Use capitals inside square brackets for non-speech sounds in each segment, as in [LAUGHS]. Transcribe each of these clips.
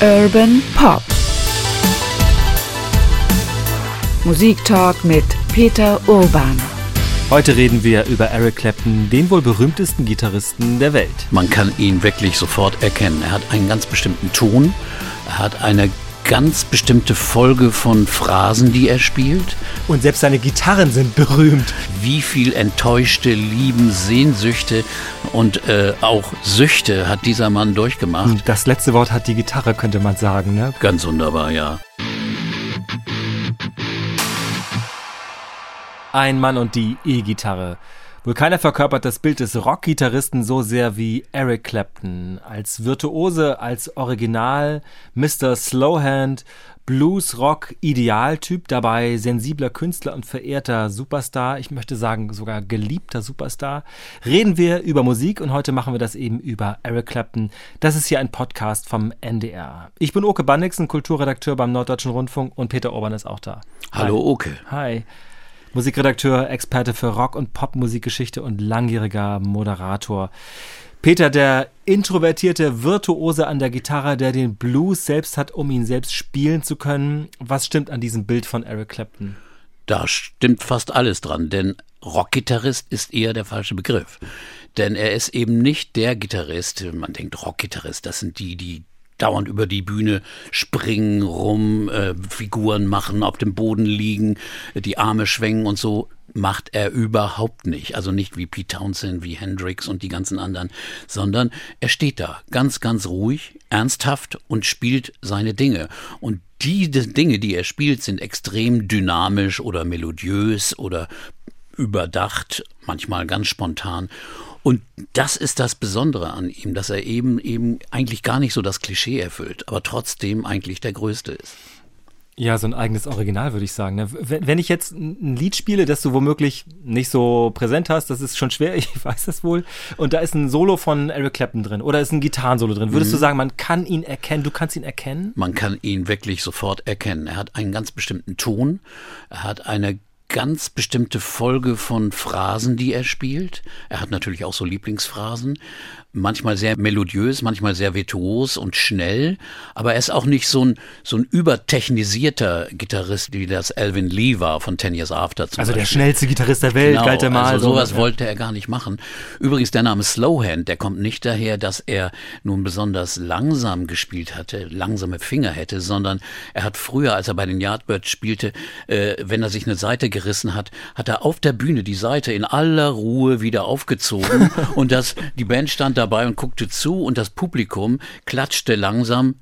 Urban Pop. Musiktalk mit Peter Urban. Heute reden wir über Eric Clapton, den wohl berühmtesten Gitarristen der Welt. Man kann ihn wirklich sofort erkennen. Er hat einen ganz bestimmten Ton, er hat eine ganz bestimmte Folge von Phrasen, die er spielt. Und selbst seine Gitarren sind berühmt. Wie viel enttäuschte Lieben, Sehnsüchte und äh, auch Süchte hat dieser Mann durchgemacht. Das letzte Wort hat die Gitarre, könnte man sagen. Ne? Ganz wunderbar, ja. Ein Mann und die E-Gitarre. Wohl keiner verkörpert das Bild des Rockgitarristen so sehr wie Eric Clapton. Als Virtuose, als Original, Mr. Slowhand, Blues-Rock-Idealtyp, dabei sensibler Künstler und verehrter Superstar, ich möchte sagen sogar geliebter Superstar, reden wir über Musik und heute machen wir das eben über Eric Clapton. Das ist hier ein Podcast vom NDR. Ich bin Oke Bannigsen, Kulturredakteur beim Norddeutschen Rundfunk und Peter Orban ist auch da. Hallo Oke. Hi. Musikredakteur, Experte für Rock- und Popmusikgeschichte und langjähriger Moderator. Peter, der introvertierte Virtuose an der Gitarre, der den Blues selbst hat, um ihn selbst spielen zu können. Was stimmt an diesem Bild von Eric Clapton? Da stimmt fast alles dran, denn Rockgitarrist ist eher der falsche Begriff. Denn er ist eben nicht der Gitarrist, man denkt Rockgitarrist, das sind die, die dauernd über die Bühne springen, rum, äh, Figuren machen, auf dem Boden liegen, die Arme schwenken und so macht er überhaupt nicht. Also nicht wie Pete Townsend, wie Hendrix und die ganzen anderen, sondern er steht da ganz, ganz ruhig, ernsthaft und spielt seine Dinge. Und die Dinge, die er spielt, sind extrem dynamisch oder melodiös oder überdacht, manchmal ganz spontan. Und das ist das Besondere an ihm, dass er eben eben eigentlich gar nicht so das Klischee erfüllt, aber trotzdem eigentlich der Größte ist. Ja, so ein eigenes Original, würde ich sagen. Ne? Wenn ich jetzt ein Lied spiele, das du womöglich nicht so präsent hast, das ist schon schwer, [LAUGHS] ich weiß das wohl, und da ist ein Solo von Eric Clapton drin oder ist ein Gitarrensolo drin, würdest mhm. du sagen, man kann ihn erkennen, du kannst ihn erkennen? Man kann ihn wirklich sofort erkennen. Er hat einen ganz bestimmten Ton, er hat eine ganz bestimmte Folge von Phrasen, die er spielt. Er hat natürlich auch so Lieblingsphrasen manchmal sehr melodiös, manchmal sehr virtuos und schnell, aber er ist auch nicht so ein, so ein übertechnisierter Gitarrist, wie das Alvin Lee war von Ten Years After zum Also Beispiel. der schnellste Gitarrist der Welt, genau, galt er mal. Also sowas so, wollte er gar nicht machen. Übrigens, der Name Slowhand, der kommt nicht daher, dass er nun besonders langsam gespielt hatte, langsame Finger hätte, sondern er hat früher, als er bei den Yardbirds spielte, äh, wenn er sich eine Seite gerissen hat, hat er auf der Bühne die Seite in aller Ruhe wieder aufgezogen [LAUGHS] und das, die Band stand dabei und guckte zu und das Publikum klatschte langsam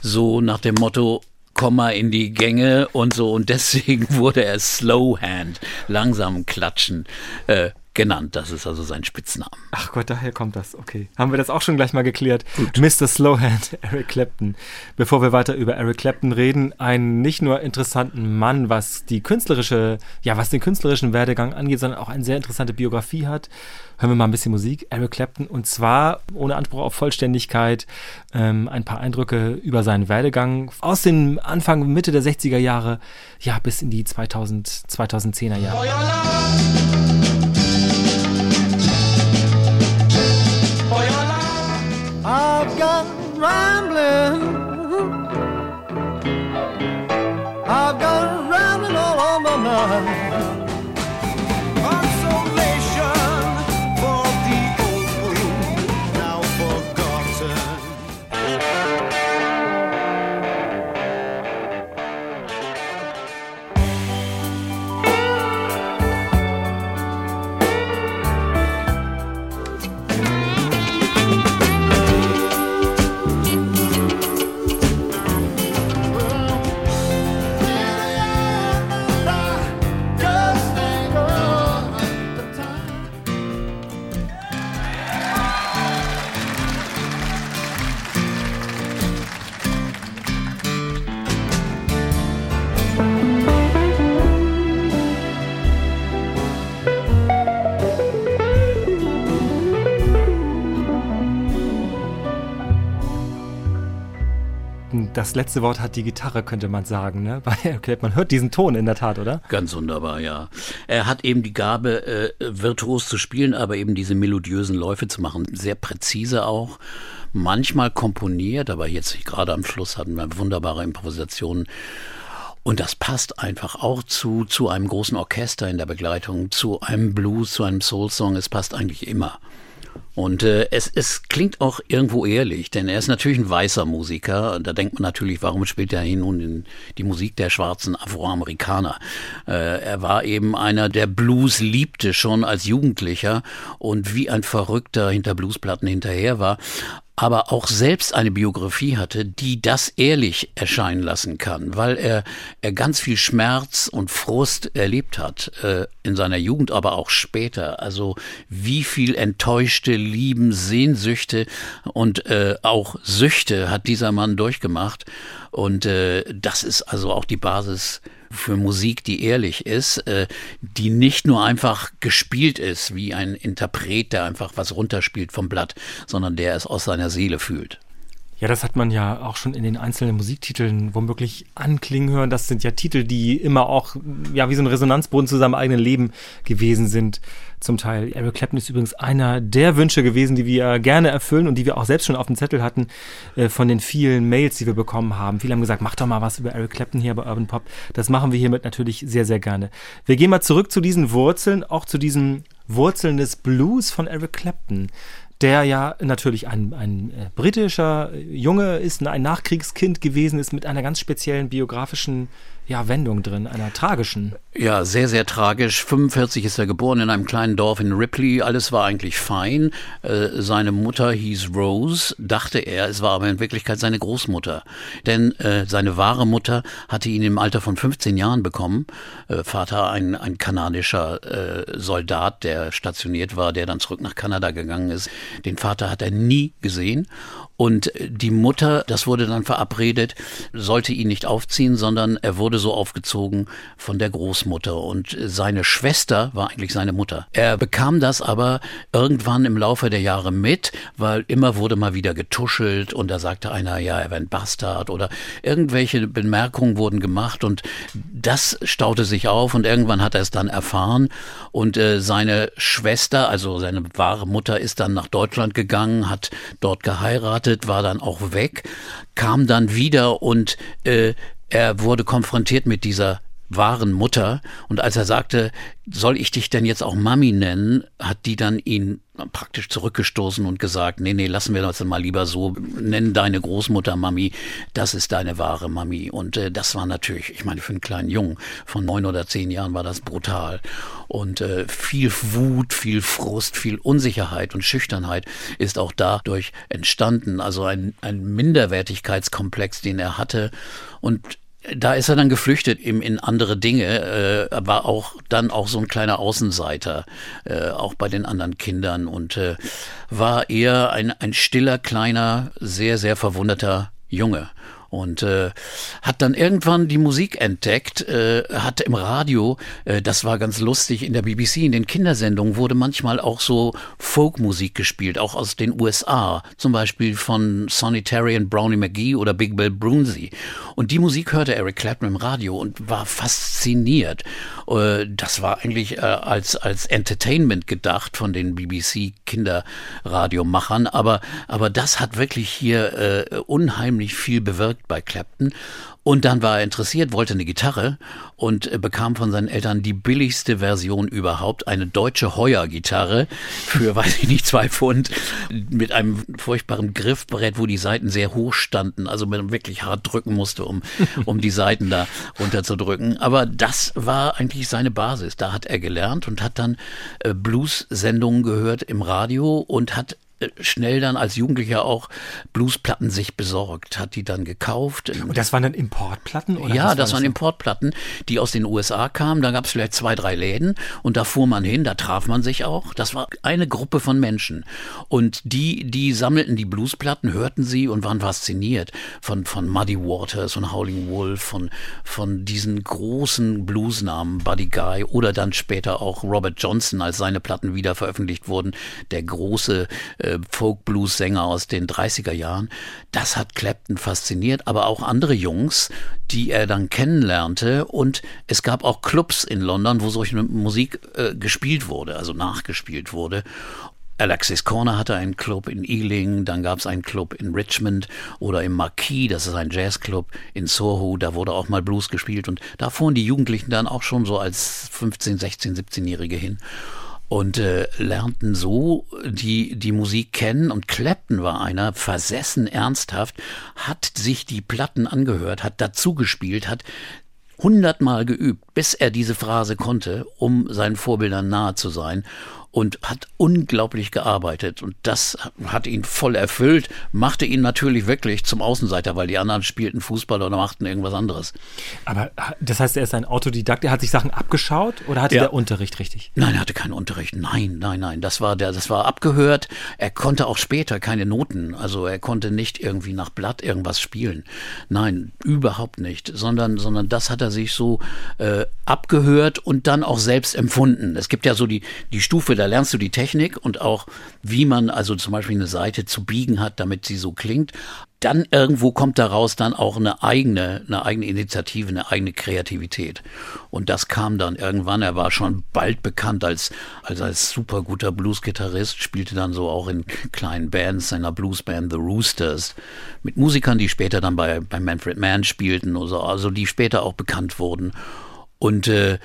so nach dem Motto, komm mal in die Gänge und so. Und deswegen [LAUGHS] wurde er Slow Hand, langsam klatschen, äh, genannt. Das ist also sein Spitzname. Ach Gott, daher kommt das. Okay. Haben wir das auch schon gleich mal geklärt. Gut. Mr. Slowhand, [LAUGHS] Eric Clapton. Bevor wir weiter über Eric Clapton reden, einen nicht nur interessanten Mann, was die künstlerische, ja, was den künstlerischen Werdegang angeht, sondern auch eine sehr interessante Biografie hat. Hören wir mal ein bisschen Musik. Eric Clapton. Und zwar ohne Anspruch auf Vollständigkeit, ähm, ein paar Eindrücke über seinen Werdegang aus dem Anfang, Mitte der 60er Jahre, ja, bis in die 2000, 2010er Jahre. Rambling. I've got rambling all on my mind. Das letzte Wort hat die Gitarre, könnte man sagen. Ne? [LAUGHS] Man hört diesen Ton in der Tat, oder? Ganz wunderbar, ja. Er hat eben die Gabe, äh, virtuos zu spielen, aber eben diese melodiösen Läufe zu machen. Sehr präzise auch manchmal komponiert, aber jetzt gerade am Schluss hatten wir wunderbare Improvisationen. Und das passt einfach auch zu, zu einem großen Orchester in der Begleitung, zu einem Blues, zu einem Soul-Song. Es passt eigentlich immer. Und äh, es, es klingt auch irgendwo ehrlich, denn er ist natürlich ein weißer Musiker. Da denkt man natürlich, warum spielt er hier nun in die Musik der schwarzen Afroamerikaner? Äh, er war eben einer, der Blues liebte schon als Jugendlicher und wie ein Verrückter hinter Bluesplatten hinterher war aber auch selbst eine Biografie hatte, die das ehrlich erscheinen lassen kann, weil er, er ganz viel Schmerz und Frust erlebt hat, äh, in seiner Jugend, aber auch später. Also wie viel enttäuschte Lieben, Sehnsüchte und äh, auch Süchte hat dieser Mann durchgemacht. Und äh, das ist also auch die Basis für Musik, die ehrlich ist, äh, die nicht nur einfach gespielt ist wie ein Interpret, der einfach was runterspielt vom Blatt, sondern der es aus seiner Seele fühlt. Ja, das hat man ja auch schon in den einzelnen Musiktiteln womöglich anklingen hören. Das sind ja Titel, die immer auch ja wie so ein Resonanzboden zu seinem eigenen Leben gewesen sind. Zum Teil. Eric Clapton ist übrigens einer der Wünsche gewesen, die wir gerne erfüllen und die wir auch selbst schon auf dem Zettel hatten äh, von den vielen Mails, die wir bekommen haben. Viele haben gesagt, mach doch mal was über Eric Clapton hier bei Urban Pop. Das machen wir hiermit natürlich sehr, sehr gerne. Wir gehen mal zurück zu diesen Wurzeln, auch zu diesen Wurzeln des Blues von Eric Clapton der ja natürlich ein, ein äh, britischer Junge ist, ein Nachkriegskind gewesen ist mit einer ganz speziellen biografischen ja, Wendung drin, einer tragischen. Ja, sehr, sehr tragisch. 45 ist er geboren in einem kleinen Dorf in Ripley. Alles war eigentlich fein. Äh, seine Mutter hieß Rose, dachte er. Es war aber in Wirklichkeit seine Großmutter. Denn äh, seine wahre Mutter hatte ihn im Alter von 15 Jahren bekommen. Äh, Vater ein, ein kanadischer äh, Soldat, der stationiert war, der dann zurück nach Kanada gegangen ist. Den Vater hat er nie gesehen. Und die Mutter, das wurde dann verabredet, sollte ihn nicht aufziehen, sondern er wurde so aufgezogen von der Großmutter. Und seine Schwester war eigentlich seine Mutter. Er bekam das aber irgendwann im Laufe der Jahre mit, weil immer wurde mal wieder getuschelt und da sagte einer, ja, er wäre ein Bastard oder irgendwelche Bemerkungen wurden gemacht und das staute sich auf und irgendwann hat er es dann erfahren und äh, seine Schwester, also seine wahre Mutter, ist dann nach Deutschland gegangen, hat dort geheiratet gewartet, war dann auch weg, kam dann wieder und äh, er wurde konfrontiert mit dieser wahren Mutter. Und als er sagte, soll ich dich denn jetzt auch Mami nennen, hat die dann ihn praktisch zurückgestoßen und gesagt, nee, nee, lassen wir das mal lieber so, nennen deine Großmutter Mami, das ist deine wahre Mami. Und äh, das war natürlich, ich meine, für einen kleinen Jungen von neun oder zehn Jahren war das brutal. Und äh, viel Wut, viel Frust, viel Unsicherheit und Schüchternheit ist auch dadurch entstanden. Also ein, ein Minderwertigkeitskomplex, den er hatte. Und da ist er dann geflüchtet in, in andere Dinge, äh, war auch dann auch so ein kleiner Außenseiter, äh, auch bei den anderen Kindern und äh, war eher ein, ein stiller, kleiner, sehr, sehr verwunderter Junge und äh, hat dann irgendwann die Musik entdeckt, äh, hat im Radio, äh, das war ganz lustig, in der BBC, in den Kindersendungen wurde manchmal auch so Folkmusik gespielt, auch aus den USA, zum Beispiel von Sonny Terry und Brownie McGee oder Big Bill Brunsey. Und die Musik hörte Eric Clapton im Radio und war fasziniert. Äh, das war eigentlich äh, als, als Entertainment gedacht von den BBC Kinderradiomachern, aber, aber das hat wirklich hier äh, unheimlich viel bewirkt bei Clapton. Und dann war er interessiert, wollte eine Gitarre und äh, bekam von seinen Eltern die billigste Version überhaupt, eine deutsche Heuer-Gitarre für, [LAUGHS] weiß ich nicht, zwei Pfund mit einem furchtbaren Griffbrett, wo die Seiten sehr hoch standen, also man wirklich hart drücken musste, um, um die Seiten da runterzudrücken. Aber das war eigentlich seine Basis. Da hat er gelernt und hat dann äh, Blues-Sendungen gehört im Radio und hat schnell dann als Jugendlicher auch Bluesplatten sich besorgt, hat die dann gekauft. Und das waren dann Importplatten? Oder ja, das waren Importplatten, die aus den USA kamen. Da gab es vielleicht zwei, drei Läden und da fuhr man hin, da traf man sich auch. Das war eine Gruppe von Menschen. Und die, die sammelten die Bluesplatten, hörten sie und waren fasziniert von, von Muddy Waters und Howling Wolf, von, von diesen großen Bluesnamen, Buddy Guy oder dann später auch Robert Johnson, als seine Platten wieder veröffentlicht wurden, der große äh, äh, Folk-Blues-Sänger aus den 30er Jahren. Das hat Clapton fasziniert, aber auch andere Jungs, die er dann kennenlernte. Und es gab auch Clubs in London, wo solche Musik äh, gespielt wurde, also nachgespielt wurde. Alexis Corner hatte einen Club in Ealing, dann gab es einen Club in Richmond oder im Marquis, das ist ein Jazzclub in Soho, da wurde auch mal Blues gespielt und da fuhren die Jugendlichen dann auch schon so als 15, 16, 17-Jährige hin und äh, lernten so die, die Musik kennen. Und Clapton war einer, versessen ernsthaft, hat sich die Platten angehört, hat dazu gespielt, hat hundertmal geübt, bis er diese Phrase konnte, um seinen Vorbildern nahe zu sein und hat unglaublich gearbeitet und das hat ihn voll erfüllt, machte ihn natürlich wirklich zum Außenseiter, weil die anderen spielten Fußball oder machten irgendwas anderes. Aber das heißt, er ist ein Autodidakt, er hat sich Sachen abgeschaut oder hatte ja. der Unterricht richtig? Nein, er hatte keinen Unterricht. Nein, nein, nein, das war der das war abgehört. Er konnte auch später keine Noten, also er konnte nicht irgendwie nach Blatt irgendwas spielen. Nein, überhaupt nicht, sondern sondern das hat er sich so äh, abgehört und dann auch selbst empfunden. Es gibt ja so die die Stufe da lernst du die Technik und auch, wie man also zum Beispiel eine Seite zu biegen hat, damit sie so klingt. Dann irgendwo kommt daraus dann auch eine eigene, eine eigene Initiative, eine eigene Kreativität. Und das kam dann irgendwann. Er war schon bald bekannt als, als, als super guter Blues-Gitarrist, spielte dann so auch in kleinen Bands seiner Bluesband The Roosters mit Musikern, die später dann bei, bei Manfred Mann spielten, also, also die später auch bekannt wurden. Und äh,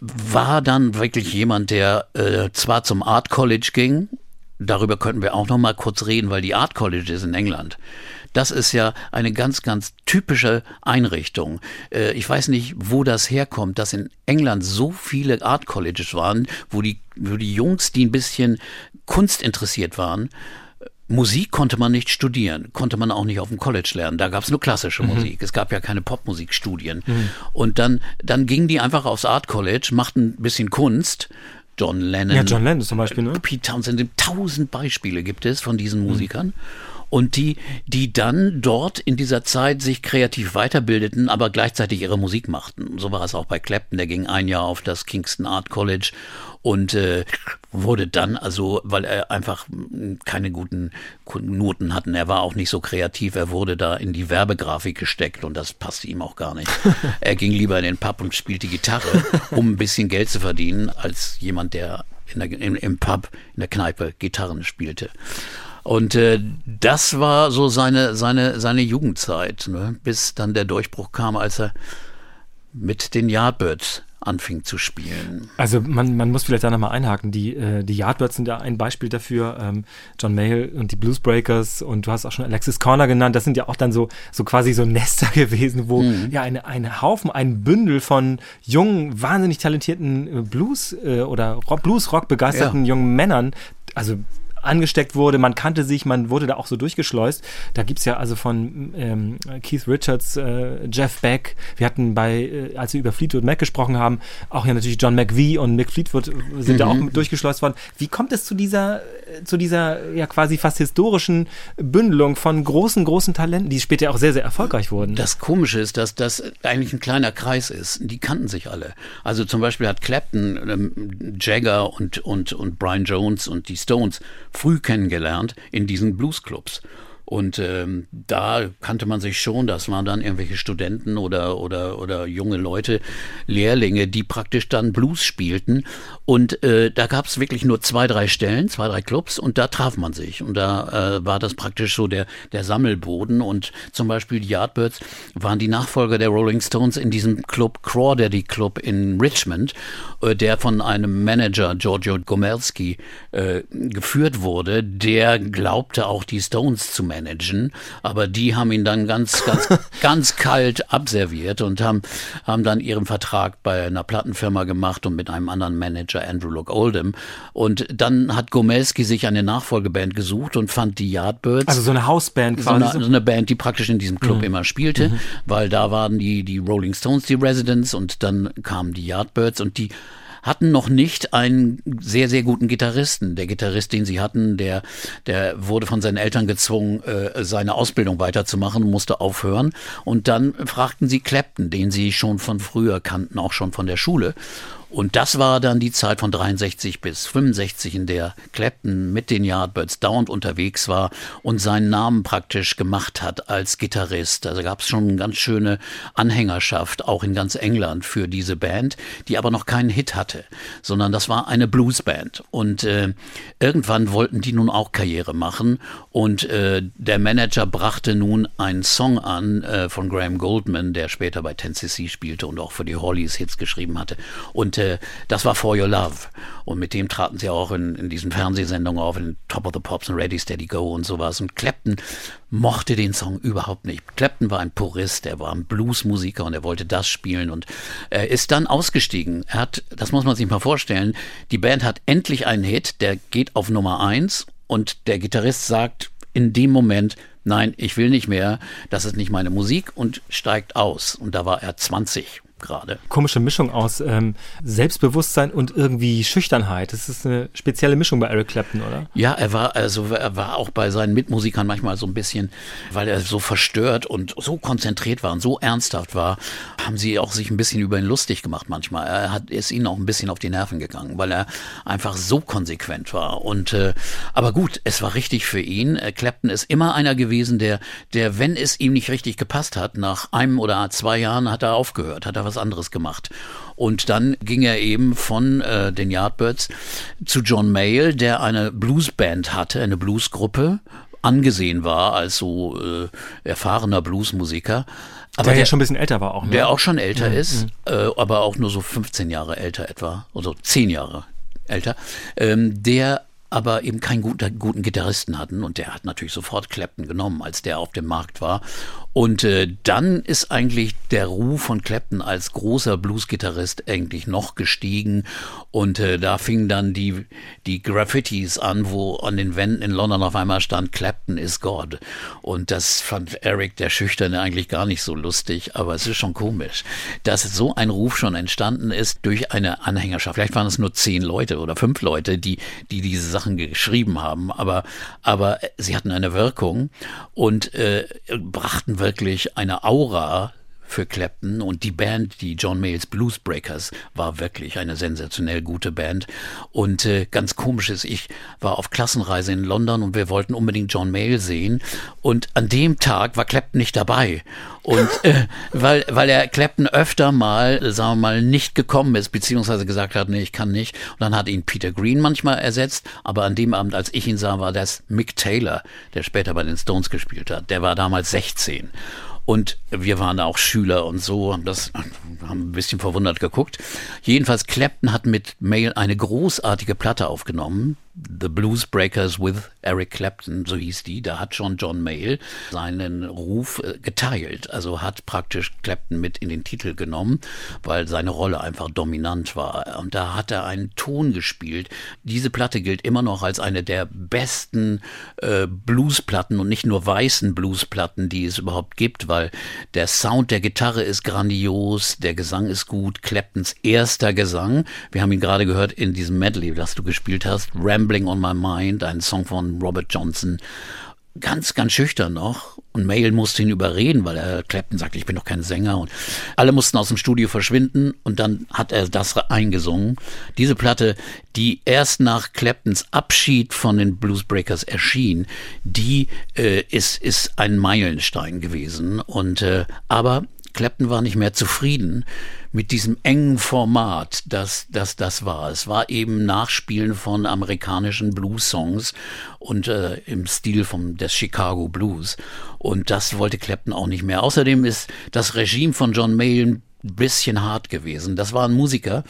war dann wirklich jemand, der äh, zwar zum Art College ging, darüber könnten wir auch noch mal kurz reden, weil die Art College ist in England. Das ist ja eine ganz, ganz typische Einrichtung. Äh, ich weiß nicht, wo das herkommt, dass in England so viele Art Colleges waren, wo die, wo die Jungs, die ein bisschen Kunst interessiert waren, Musik konnte man nicht studieren, konnte man auch nicht auf dem College lernen. Da gab es nur klassische mhm. Musik. Es gab ja keine Popmusikstudien. Mhm. Und dann, dann gingen die einfach aufs Art College, machten ein bisschen Kunst. John Lennon. Ja, John Lennon zum Beispiel, ne? Pete Townsend. Tausend Beispiele gibt es von diesen mhm. Musikern. Mhm und die, die dann dort in dieser Zeit sich kreativ weiterbildeten, aber gleichzeitig ihre Musik machten. So war es auch bei Clapton, der ging ein Jahr auf das Kingston Art College und äh, wurde dann, also weil er einfach keine guten Noten hatten, er war auch nicht so kreativ, er wurde da in die Werbegrafik gesteckt und das passte ihm auch gar nicht. [LAUGHS] er ging lieber in den Pub und spielte Gitarre, um ein bisschen Geld zu verdienen, als jemand, der in der, im, im Pub, in der Kneipe Gitarren spielte. Und äh, das war so seine, seine, seine Jugendzeit, ne? bis dann der Durchbruch kam, als er mit den Yardbirds anfing zu spielen. Also man, man muss vielleicht da nochmal einhaken. Die, äh, die Yardbirds sind ja ein Beispiel dafür. Ähm, John Mayall und die Bluesbreakers und du hast auch schon Alexis Corner genannt. Das sind ja auch dann so, so quasi so Nester [LAUGHS] gewesen, wo mhm. ja eine, eine Haufen, ein Bündel von jungen, wahnsinnig talentierten äh, Blues- äh, oder Rock, Blues-Rock begeisterten ja. jungen Männern also angesteckt wurde. Man kannte sich, man wurde da auch so durchgeschleust. Da gibt es ja also von ähm, Keith Richards, äh, Jeff Beck, wir hatten bei, äh, als wir über Fleetwood Mac gesprochen haben, auch ja natürlich John McVie und Mick Fleetwood sind mhm. da auch durchgeschleust worden. Wie kommt es zu dieser, äh, zu dieser ja quasi fast historischen Bündelung von großen, großen Talenten, die später auch sehr, sehr erfolgreich wurden? Das Komische ist, dass das eigentlich ein kleiner Kreis ist. Die kannten sich alle. Also zum Beispiel hat Clapton, ähm, Jagger und, und, und Brian Jones und die Stones früh kennengelernt in diesen Bluesclubs. Und ähm, da kannte man sich schon, das waren dann irgendwelche Studenten oder, oder, oder junge Leute, Lehrlinge, die praktisch dann Blues spielten. Und äh, da gab es wirklich nur zwei, drei Stellen, zwei, drei Clubs und da traf man sich. Und da äh, war das praktisch so der, der Sammelboden. Und zum Beispiel die Yardbirds waren die Nachfolger der Rolling Stones in diesem Club Crawdaddy Club in Richmond, äh, der von einem Manager, Giorgio Gomelski, äh, geführt wurde, der glaubte auch die Stones zu managen managen, aber die haben ihn dann ganz, ganz, [LAUGHS] ganz kalt abserviert und haben, haben dann ihren Vertrag bei einer Plattenfirma gemacht und mit einem anderen Manager, Andrew Luke Oldham. Und dann hat Gomelski sich eine Nachfolgeband gesucht und fand die Yardbirds. Also so eine Hausband quasi. So eine, so eine Band, die praktisch in diesem Club mhm. immer spielte, mhm. weil da waren die, die Rolling Stones die Residents und dann kamen die Yardbirds und die hatten noch nicht einen sehr, sehr guten Gitarristen. Der Gitarrist, den sie hatten, der, der wurde von seinen Eltern gezwungen, äh, seine Ausbildung weiterzumachen, musste aufhören. Und dann fragten sie Clapton, den sie schon von früher kannten, auch schon von der Schule. Und das war dann die Zeit von 63 bis 65, in der Clapton mit den Yardbirds dauernd unterwegs war und seinen Namen praktisch gemacht hat als Gitarrist. Also gab es schon eine ganz schöne Anhängerschaft, auch in ganz England, für diese Band, die aber noch keinen Hit hatte, sondern das war eine Bluesband. Und äh, irgendwann wollten die nun auch Karriere machen und äh, der Manager brachte nun einen Song an äh, von Graham Goldman, der später bei 10cc spielte und auch für die Hollies Hits geschrieben hatte. Und äh, das war For Your Love. Und mit dem traten sie auch in, in diesen Fernsehsendungen auf, in Top of the Pops und Ready Steady Go und sowas. Und Clapton mochte den Song überhaupt nicht. Clapton war ein Purist, er war ein Bluesmusiker und er wollte das spielen und er ist dann ausgestiegen. Er hat, das muss man sich mal vorstellen, die Band hat endlich einen Hit, der geht auf Nummer eins und der Gitarrist sagt in dem Moment, nein, ich will nicht mehr, das ist nicht meine Musik und steigt aus. Und da war er 20 gerade. Komische Mischung aus ähm, Selbstbewusstsein und irgendwie Schüchternheit. Das ist eine spezielle Mischung bei Eric Clapton, oder? Ja, er war also er war auch bei seinen Mitmusikern manchmal so ein bisschen, weil er so verstört und so konzentriert war und so ernsthaft war, haben sie auch sich ein bisschen über ihn lustig gemacht manchmal. Er hat ist ihnen auch ein bisschen auf die Nerven gegangen, weil er einfach so konsequent war und äh, aber gut, es war richtig für ihn. Äh, Clapton ist immer einer gewesen, der der wenn es ihm nicht richtig gepasst hat, nach einem oder zwei Jahren hat er aufgehört, hat er was anderes gemacht. Und dann ging er eben von äh, den Yardbirds zu John Mayall, der eine Bluesband hatte, eine Bluesgruppe, angesehen war als so äh, erfahrener Bluesmusiker. Aber der, der, ja schon ein bisschen älter war auch. Ne? Der auch schon älter mhm. ist, äh, aber auch nur so 15 Jahre älter etwa, also 10 Jahre älter. Ähm, der aber eben keinen guten, guten Gitarristen hatten und der hat natürlich sofort Clapton genommen, als der auf dem Markt war und äh, dann ist eigentlich der Ruf von Clapton als großer Blues-Gitarrist eigentlich noch gestiegen. Und äh, da fingen dann die, die Graffitis an, wo an den Wänden in London auf einmal stand, Clapton is God. Und das fand Eric, der Schüchterne, eigentlich gar nicht so lustig. Aber es ist schon komisch, dass so ein Ruf schon entstanden ist durch eine Anhängerschaft. Vielleicht waren es nur zehn Leute oder fünf Leute, die, die diese Sachen geschrieben haben. Aber, aber sie hatten eine Wirkung und äh, brachten wirklich eine Aura für Clapton und die Band, die John Mayles Blues Breakers, war wirklich eine sensationell gute Band. Und äh, ganz komisch ist, ich war auf Klassenreise in London und wir wollten unbedingt John Mayall sehen. Und an dem Tag war Clapton nicht dabei. Und äh, weil, weil er Clapton öfter mal, sagen wir mal, nicht gekommen ist, beziehungsweise gesagt hat, nee, ich kann nicht. Und dann hat ihn Peter Green manchmal ersetzt. Aber an dem Abend, als ich ihn sah, war das Mick Taylor, der später bei den Stones gespielt hat. Der war damals 16. Und wir waren auch Schüler und so, haben das, haben ein bisschen verwundert geguckt. Jedenfalls Clapton hat mit Mail eine großartige Platte aufgenommen, The Blues Breakers with Eric Clapton, so hieß die. Da hat schon John Mayall seinen Ruf äh, geteilt. Also hat praktisch Clapton mit in den Titel genommen, weil seine Rolle einfach dominant war. Und da hat er einen Ton gespielt. Diese Platte gilt immer noch als eine der besten äh, Bluesplatten und nicht nur weißen Bluesplatten, die es überhaupt gibt, weil der Sound der Gitarre ist grandios, der Gesang ist gut. Claptons erster Gesang, wir haben ihn gerade gehört in diesem Medley, das du gespielt hast, Ram Rambling on My Mind, ein Song von Robert Johnson. Ganz, ganz schüchtern noch. Und Mail musste ihn überreden, weil er Clapton sagte, ich bin doch kein Sänger. Und alle mussten aus dem Studio verschwinden und dann hat er das eingesungen. Diese Platte, die erst nach Claptons Abschied von den Bluesbreakers erschien, die äh, ist, ist ein Meilenstein gewesen. Und äh, aber Clapton war nicht mehr zufrieden mit diesem engen Format, das das, das war. Es war eben Nachspielen von amerikanischen Blues-Songs und äh, im Stil vom, des Chicago Blues. Und das wollte Clapton auch nicht mehr. Außerdem ist das Regime von John Mayall ein bisschen hart gewesen. Das war ein Musiker.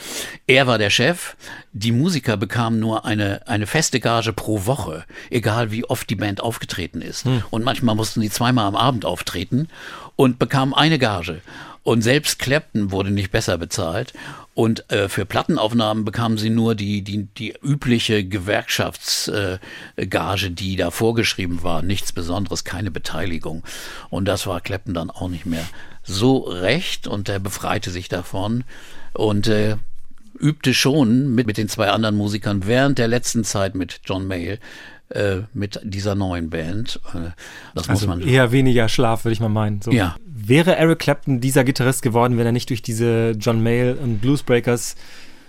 Er war der Chef. Die Musiker bekamen nur eine, eine feste Gage pro Woche, egal wie oft die Band aufgetreten ist. Hm. Und manchmal mussten sie zweimal am Abend auftreten und bekamen eine Gage. Und selbst Clapton wurde nicht besser bezahlt. Und äh, für Plattenaufnahmen bekamen sie nur die, die, die übliche Gewerkschaftsgage, äh, die da vorgeschrieben war. Nichts Besonderes, keine Beteiligung. Und das war Clapton dann auch nicht mehr so recht und er befreite sich davon. Und äh, übte schon mit, mit den zwei anderen Musikern während der letzten Zeit mit John Mayall äh, mit dieser neuen Band. Äh, das also muss man eher weniger Schlaf, würde ich mal meinen. So. Ja. Wäre Eric Clapton dieser Gitarrist geworden, wenn er nicht durch diese John Mayall und Bluesbreakers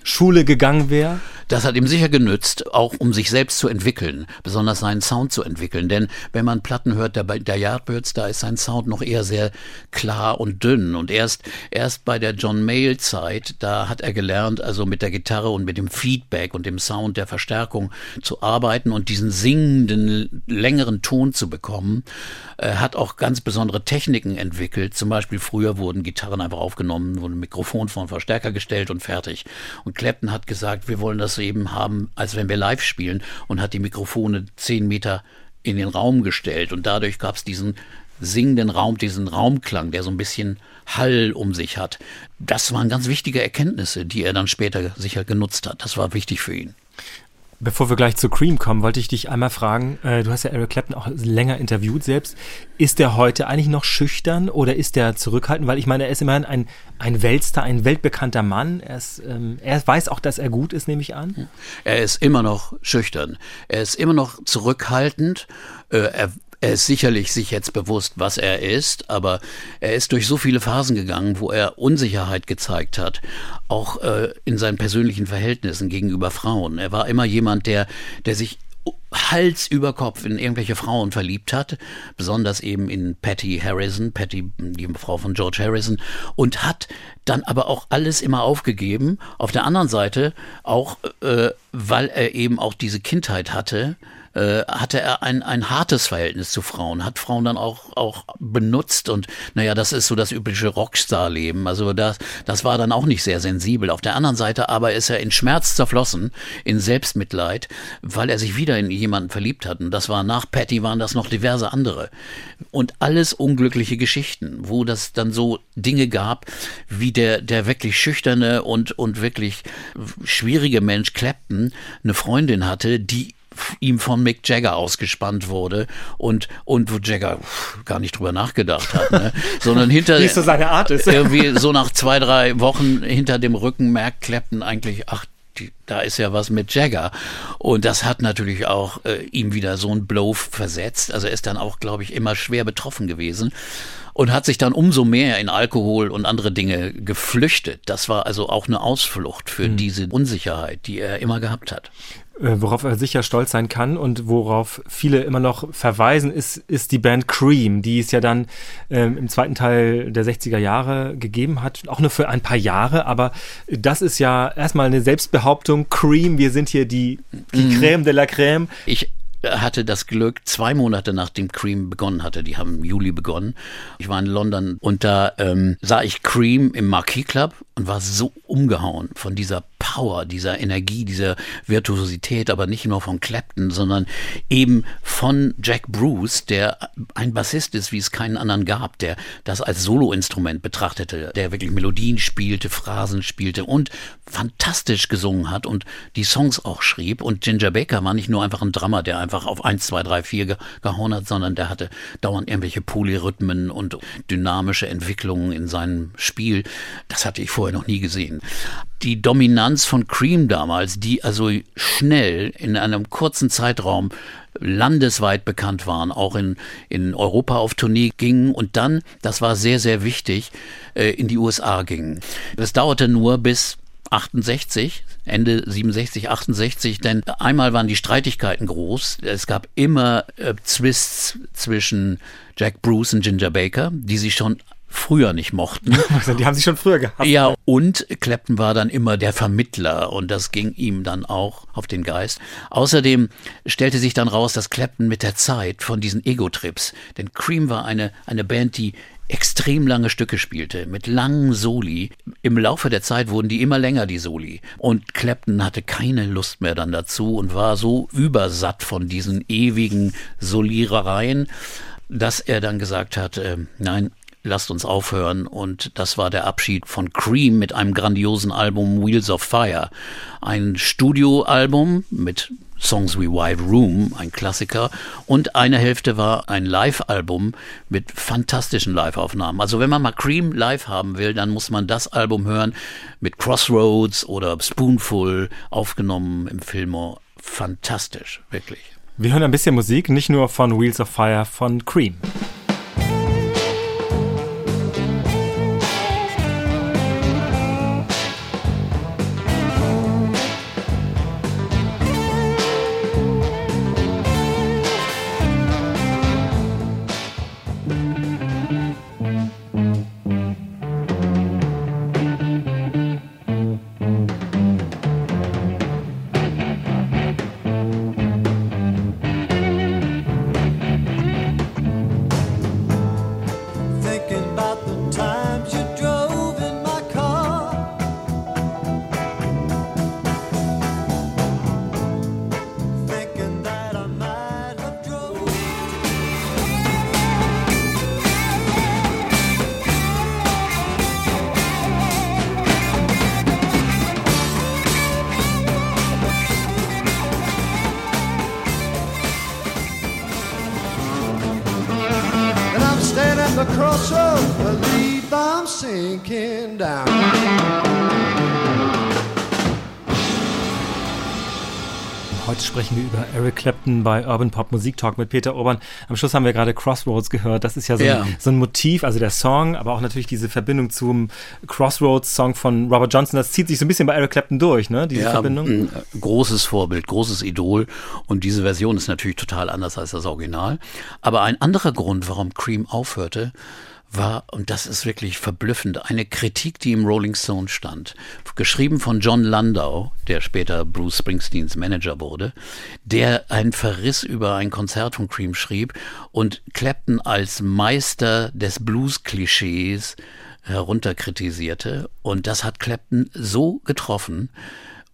Schule gegangen wäre? Das hat ihm sicher genützt, auch um sich selbst zu entwickeln, besonders seinen Sound zu entwickeln. Denn wenn man Platten hört, der, der Yardbirds, da ist sein Sound noch eher sehr klar und dünn. Und erst, erst bei der John Mayall Zeit, da hat er gelernt, also mit der Gitarre und mit dem Feedback und dem Sound der Verstärkung zu arbeiten und diesen singenden, längeren Ton zu bekommen. Er hat auch ganz besondere Techniken entwickelt. Zum Beispiel früher wurden Gitarren einfach aufgenommen, wurde ein Mikrofon vor einen Verstärker gestellt und fertig. Und Clapton hat gesagt, wir wollen das eben haben, als wenn wir live spielen und hat die Mikrofone zehn Meter in den Raum gestellt und dadurch gab es diesen singenden Raum, diesen Raumklang, der so ein bisschen Hall um sich hat. Das waren ganz wichtige Erkenntnisse, die er dann später sicher genutzt hat. Das war wichtig für ihn. Bevor wir gleich zu Cream kommen, wollte ich dich einmal fragen, äh, du hast ja Eric Clapton auch länger interviewt selbst. Ist der heute eigentlich noch schüchtern oder ist der zurückhaltend? Weil ich meine, er ist immerhin ein, ein Weltstar, ein weltbekannter Mann. Er, ist, ähm, er weiß auch, dass er gut ist, nehme ich an. Er ist immer noch schüchtern. Er ist immer noch zurückhaltend. Äh, er er ist sicherlich sich jetzt bewusst, was er ist, aber er ist durch so viele Phasen gegangen, wo er Unsicherheit gezeigt hat, auch äh, in seinen persönlichen Verhältnissen gegenüber Frauen. Er war immer jemand, der, der sich Hals über Kopf in irgendwelche Frauen verliebt hat, besonders eben in Patty Harrison, Patty, die Frau von George Harrison, und hat dann aber auch alles immer aufgegeben. Auf der anderen Seite auch, äh, weil er eben auch diese Kindheit hatte, äh, hatte er ein, ein hartes Verhältnis zu Frauen, hat Frauen dann auch, auch benutzt und naja, das ist so das übliche Rockstar-Leben. Also das, das war dann auch nicht sehr sensibel. Auf der anderen Seite aber ist er in Schmerz zerflossen, in Selbstmitleid, weil er sich wieder in jemanden verliebt hat. Und das war nach Patty waren das noch diverse andere. Und alles unglückliche Geschichten, wo das dann so Dinge gab, wie der, der wirklich schüchterne und, und wirklich schwierige Mensch Clapton eine Freundin hatte, die ihm von Mick Jagger ausgespannt wurde und, und wo Jagger gar nicht drüber nachgedacht hat, ne? [LAUGHS] sondern hinter Wie so seine Art ist. irgendwie so nach zwei, drei Wochen hinter dem Rücken merkt Clapton eigentlich, ach, die, da ist ja was mit Jagger. Und das hat natürlich auch äh, ihm wieder so ein Blow versetzt. Also er ist dann auch, glaube ich, immer schwer betroffen gewesen und hat sich dann umso mehr in Alkohol und andere Dinge geflüchtet. Das war also auch eine Ausflucht für mhm. diese Unsicherheit, die er immer gehabt hat. Äh, worauf er sicher stolz sein kann und worauf viele immer noch verweisen, ist, ist die Band Cream, die es ja dann ähm, im zweiten Teil der 60er Jahre gegeben hat, auch nur für ein paar Jahre, aber das ist ja erstmal eine Selbstbehauptung, Cream, wir sind hier die, die mhm. Crème de la Crème. Ich hatte das Glück, zwei Monate nachdem Cream begonnen hatte, die haben im Juli begonnen. Ich war in London und da ähm, sah ich Cream im Marquis Club und war so umgehauen von dieser Power, dieser Energie, dieser Virtuosität, aber nicht nur von Clapton, sondern eben von Jack Bruce, der ein Bassist ist, wie es keinen anderen gab, der das als Soloinstrument betrachtete, der wirklich Melodien spielte, Phrasen spielte und fantastisch gesungen hat und die Songs auch schrieb. Und Ginger Baker war nicht nur einfach ein Drummer, der einfach auf 1, 2, 3, 4 gehauen hat, sondern der hatte dauernd irgendwelche Polyrhythmen und dynamische Entwicklungen in seinem Spiel. Das hatte ich vorher noch nie gesehen die Dominanz von Cream damals, die also schnell in einem kurzen Zeitraum landesweit bekannt waren, auch in, in Europa auf Tournee gingen und dann, das war sehr, sehr wichtig, äh, in die USA gingen. Das dauerte nur bis 68, Ende 67, 68, denn einmal waren die Streitigkeiten groß. Es gab immer äh, Twists zwischen Jack Bruce und Ginger Baker, die sich schon früher nicht mochten. [LAUGHS] Die haben sie schon früher gehabt. Ja, und Clapton war dann immer der Vermittler und das ging ihm dann auch auf den Geist. Außerdem stellte sich dann raus, dass Clapton mit der Zeit von diesen Ego-Trips, denn Cream war eine, eine Band, die extrem lange Stücke spielte, mit langen Soli. Im Laufe der Zeit wurden die immer länger, die Soli. Und Clapton hatte keine Lust mehr dann dazu und war so übersatt von diesen ewigen Solierereien, dass er dann gesagt hat, äh, nein, lasst uns aufhören. Und das war der Abschied von Cream mit einem grandiosen Album Wheels of Fire. Ein Studioalbum mit Songs wie White Room, ein Klassiker, und eine Hälfte war ein Live-Album mit fantastischen Live-Aufnahmen. Also wenn man mal Cream live haben will, dann muss man das Album hören mit Crossroads oder Spoonful aufgenommen im Filmo. Fantastisch, wirklich. Wir hören ein bisschen Musik, nicht nur von Wheels of Fire, von Cream. The crossroads, believe I'm sinking down. Heute sprechen wir über Eric Clapton bei Urban Pop Musik Talk mit Peter Urban. Am Schluss haben wir gerade Crossroads gehört. Das ist ja so, Ja. Ein, so ein Motiv, also der Song, aber auch natürlich diese Verbindung zum Crossroads-Song von Robert Johnson. Das zieht sich so ein bisschen bei Eric Clapton durch, ne? Diese Verbindung. ein äh, großes Vorbild, großes Idol. Und diese Version ist natürlich total anders als das Original. Aber ein anderer Grund, warum Cream aufhörte, war, und das ist wirklich verblüffend, eine Kritik, die im Rolling Stone stand. Geschrieben von John Landau, der später Bruce Springsteens Manager wurde, der einen Verriss über ein Konzert von Cream schrieb und Clapton als Meister des Blues-Klischees herunterkritisierte. Und das hat Clapton so getroffen.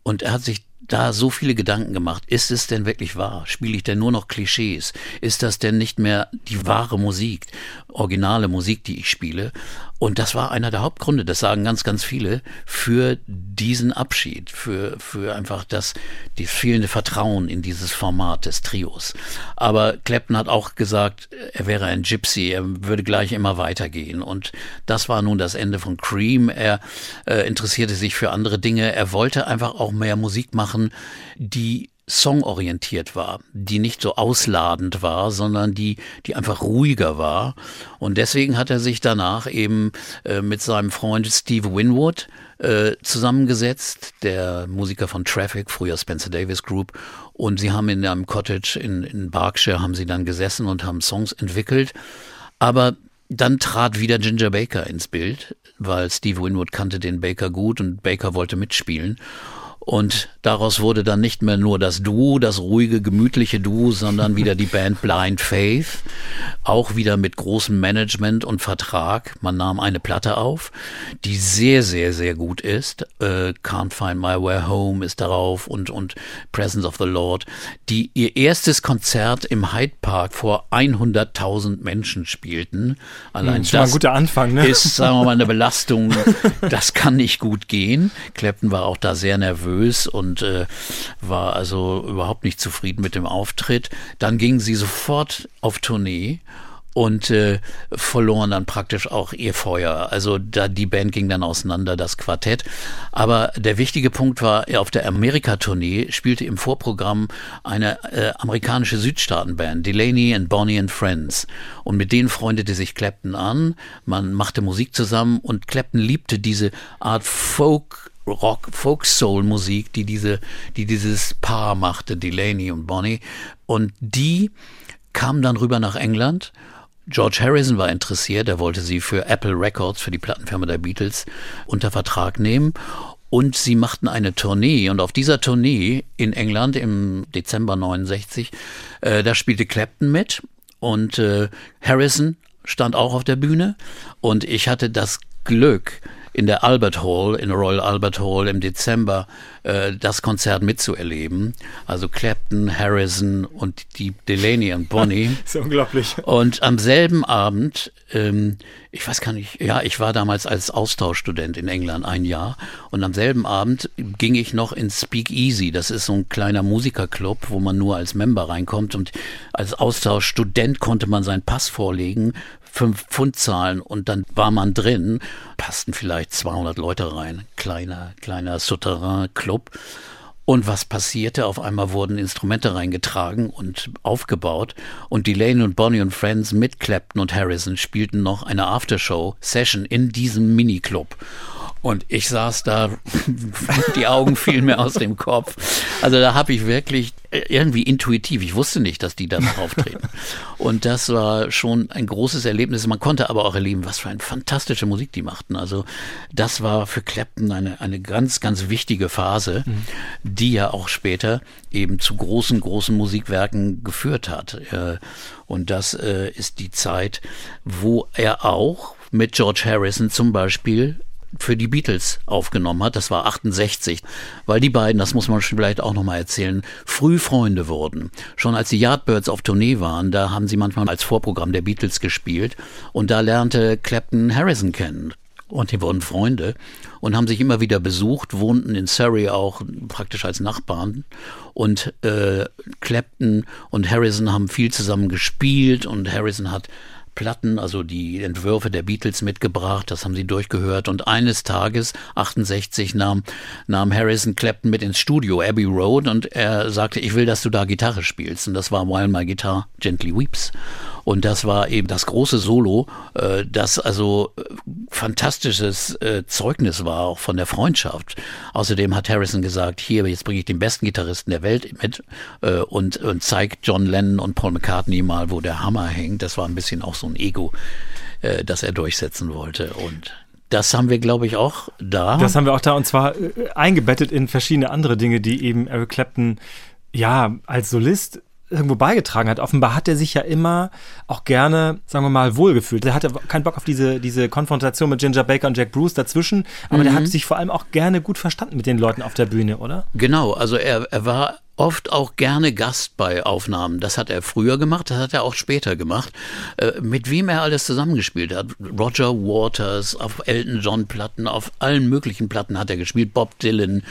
Und er hat sich da so viele Gedanken gemacht. Ist es denn wirklich wahr? Spiele ich denn nur noch Klischees? Ist das denn nicht mehr die wahre Musik, originale Musik, die ich spiele? Und das war einer der Hauptgründe, das sagen ganz, ganz viele, für diesen Abschied, für, für einfach das, die fehlende Vertrauen in dieses Format des Trios. Aber Clapton hat auch gesagt, er wäre ein Gypsy, er würde gleich immer weitergehen. Und das war nun das Ende von Cream. Er äh, interessierte sich für andere Dinge. Er wollte einfach auch mehr Musik machen, die songorientiert war, die nicht so ausladend war, sondern die, die einfach ruhiger war. Und deswegen hat er sich danach eben äh, mit seinem Freund Steve Winwood äh, zusammengesetzt, der Musiker von Traffic, früher Spencer Davis Group. Und sie haben in einem Cottage in, in Berkshire haben sie dann gesessen und haben Songs entwickelt. Aber dann trat wieder Ginger Baker ins Bild, weil Steve Winwood kannte den Baker gut und Baker wollte mitspielen. Und daraus wurde dann nicht mehr nur das Duo, das ruhige, gemütliche Duo, sondern wieder die Band Blind Faith. Auch wieder mit großem Management und Vertrag. Man nahm eine Platte auf, die sehr, sehr, sehr gut ist. Äh, Can't Find My Way Home ist darauf und, und Presence of the Lord, die ihr erstes Konzert im Hyde Park vor 100.000 Menschen spielten. Allein Hm, guter Anfang, ne? ist, sagen wir mal, eine Belastung. Das kann nicht gut gehen. Clapton war auch da sehr nervös und äh, war also überhaupt nicht zufrieden mit dem Auftritt. Dann gingen sie sofort auf Tournee und äh, verloren dann praktisch auch ihr Feuer. Also da die Band ging dann auseinander, das Quartett. Aber der wichtige Punkt war, auf der Amerika-Tournee spielte im Vorprogramm eine äh, amerikanische Südstaatenband, Delaney and Bonnie and Friends. Und mit denen freundete sich Clapton an. Man machte Musik zusammen und Clapton liebte diese Art Folk Rock, Folk Soul Musik, die diese, die dieses Paar machte, Delaney und Bonnie. Und die kamen dann rüber nach England. George Harrison war interessiert, er wollte sie für Apple Records, für die Plattenfirma der Beatles, unter Vertrag nehmen. Und sie machten eine Tournee und auf dieser Tournee in England im Dezember 69, äh, da spielte Clapton mit und äh, Harrison stand auch auf der Bühne und ich hatte das Glück, in der Albert Hall, in der Royal Albert Hall im Dezember äh, das Konzert mitzuerleben. Also Clapton, Harrison und die Delaney und Bonnie. [LAUGHS] Das ist unglaublich. Und am selben Abend, ähm, ich weiß gar nicht, ja, ich war damals als Austauschstudent in England ein Jahr und am selben Abend ging ich noch ins Speak Easy. Das ist so ein kleiner Musikerclub, wo man nur als Member reinkommt und als Austauschstudent konnte man seinen Pass vorlegen, fünf Pfund zahlen und dann war man drin, passten vielleicht 200 Leute rein, kleiner, kleiner Souterrain-Club. Und was passierte? Auf einmal wurden Instrumente reingetragen und aufgebaut und Delaney und Bonnie und Friends mit Clapton und Harrison spielten noch eine Aftershow-Session in diesem Miniclub. Und ich saß da, [LAUGHS] die Augen fielen mir aus dem Kopf. Also da habe ich wirklich irgendwie intuitiv, ich wusste nicht, dass die da noch auftreten. Und das war schon ein großes Erlebnis. Man konnte aber auch erleben, was für eine fantastische Musik die machten. Also das war für Clapton eine, eine ganz, ganz wichtige Phase, mhm. die ja auch später eben zu großen, großen Musikwerken geführt hat. Und das ist die Zeit, wo er auch mit George Harrison zum Beispiel für die Beatles aufgenommen hat. Das war 68, weil die beiden, das muss man vielleicht auch nochmal erzählen, früh Freunde wurden. Schon als die Yardbirds auf Tournee waren, da haben sie manchmal als Vorprogramm der Beatles gespielt und da lernte Clapton Harrison kennen. Und die wurden Freunde und haben sich immer wieder besucht, wohnten in Surrey auch praktisch als Nachbarn. Und äh, Clapton und Harrison haben viel zusammen gespielt und Harrison hat Platten, also die Entwürfe der Beatles mitgebracht, das haben sie durchgehört und eines Tages, 68, nahm, nahm Harrison Clapton mit ins Studio, Abbey Road, und er sagte, ich will, dass du da Gitarre spielst. Und das war While My Guitar Gently Weeps. Und das war eben das große Solo, äh, das also äh, fantastisches äh, Zeugnis war, auch von der Freundschaft. Außerdem hat Harrison gesagt, hier, jetzt bringe ich den besten Gitarristen der Welt mit äh, und, und zeigt John Lennon und Paul McCartney mal, wo der Hammer hängt. Das war ein bisschen auch so ein Ego, äh, das er durchsetzen wollte. Und das haben wir, glaube ich, auch da. Das haben wir auch da und zwar äh, eingebettet in verschiedene andere Dinge, die eben Eric Clapton ja als Solist irgendwo beigetragen hat. Offenbar hat er sich ja immer auch gerne, sagen wir mal, wohlgefühlt. Er hatte keinen Bock auf diese, diese Konfrontation mit Ginger Baker und Jack Bruce dazwischen, aber mhm. der hat sich vor allem auch gerne gut verstanden mit den Leuten auf der Bühne, oder? Genau, also er, er war oft auch gerne Gast bei Aufnahmen. Das hat er früher gemacht, das hat er auch später gemacht. Äh, mit wem er alles zusammengespielt hat. Roger Waters, auf Elton John Platten, auf allen möglichen Platten hat er gespielt. Bob Dylan,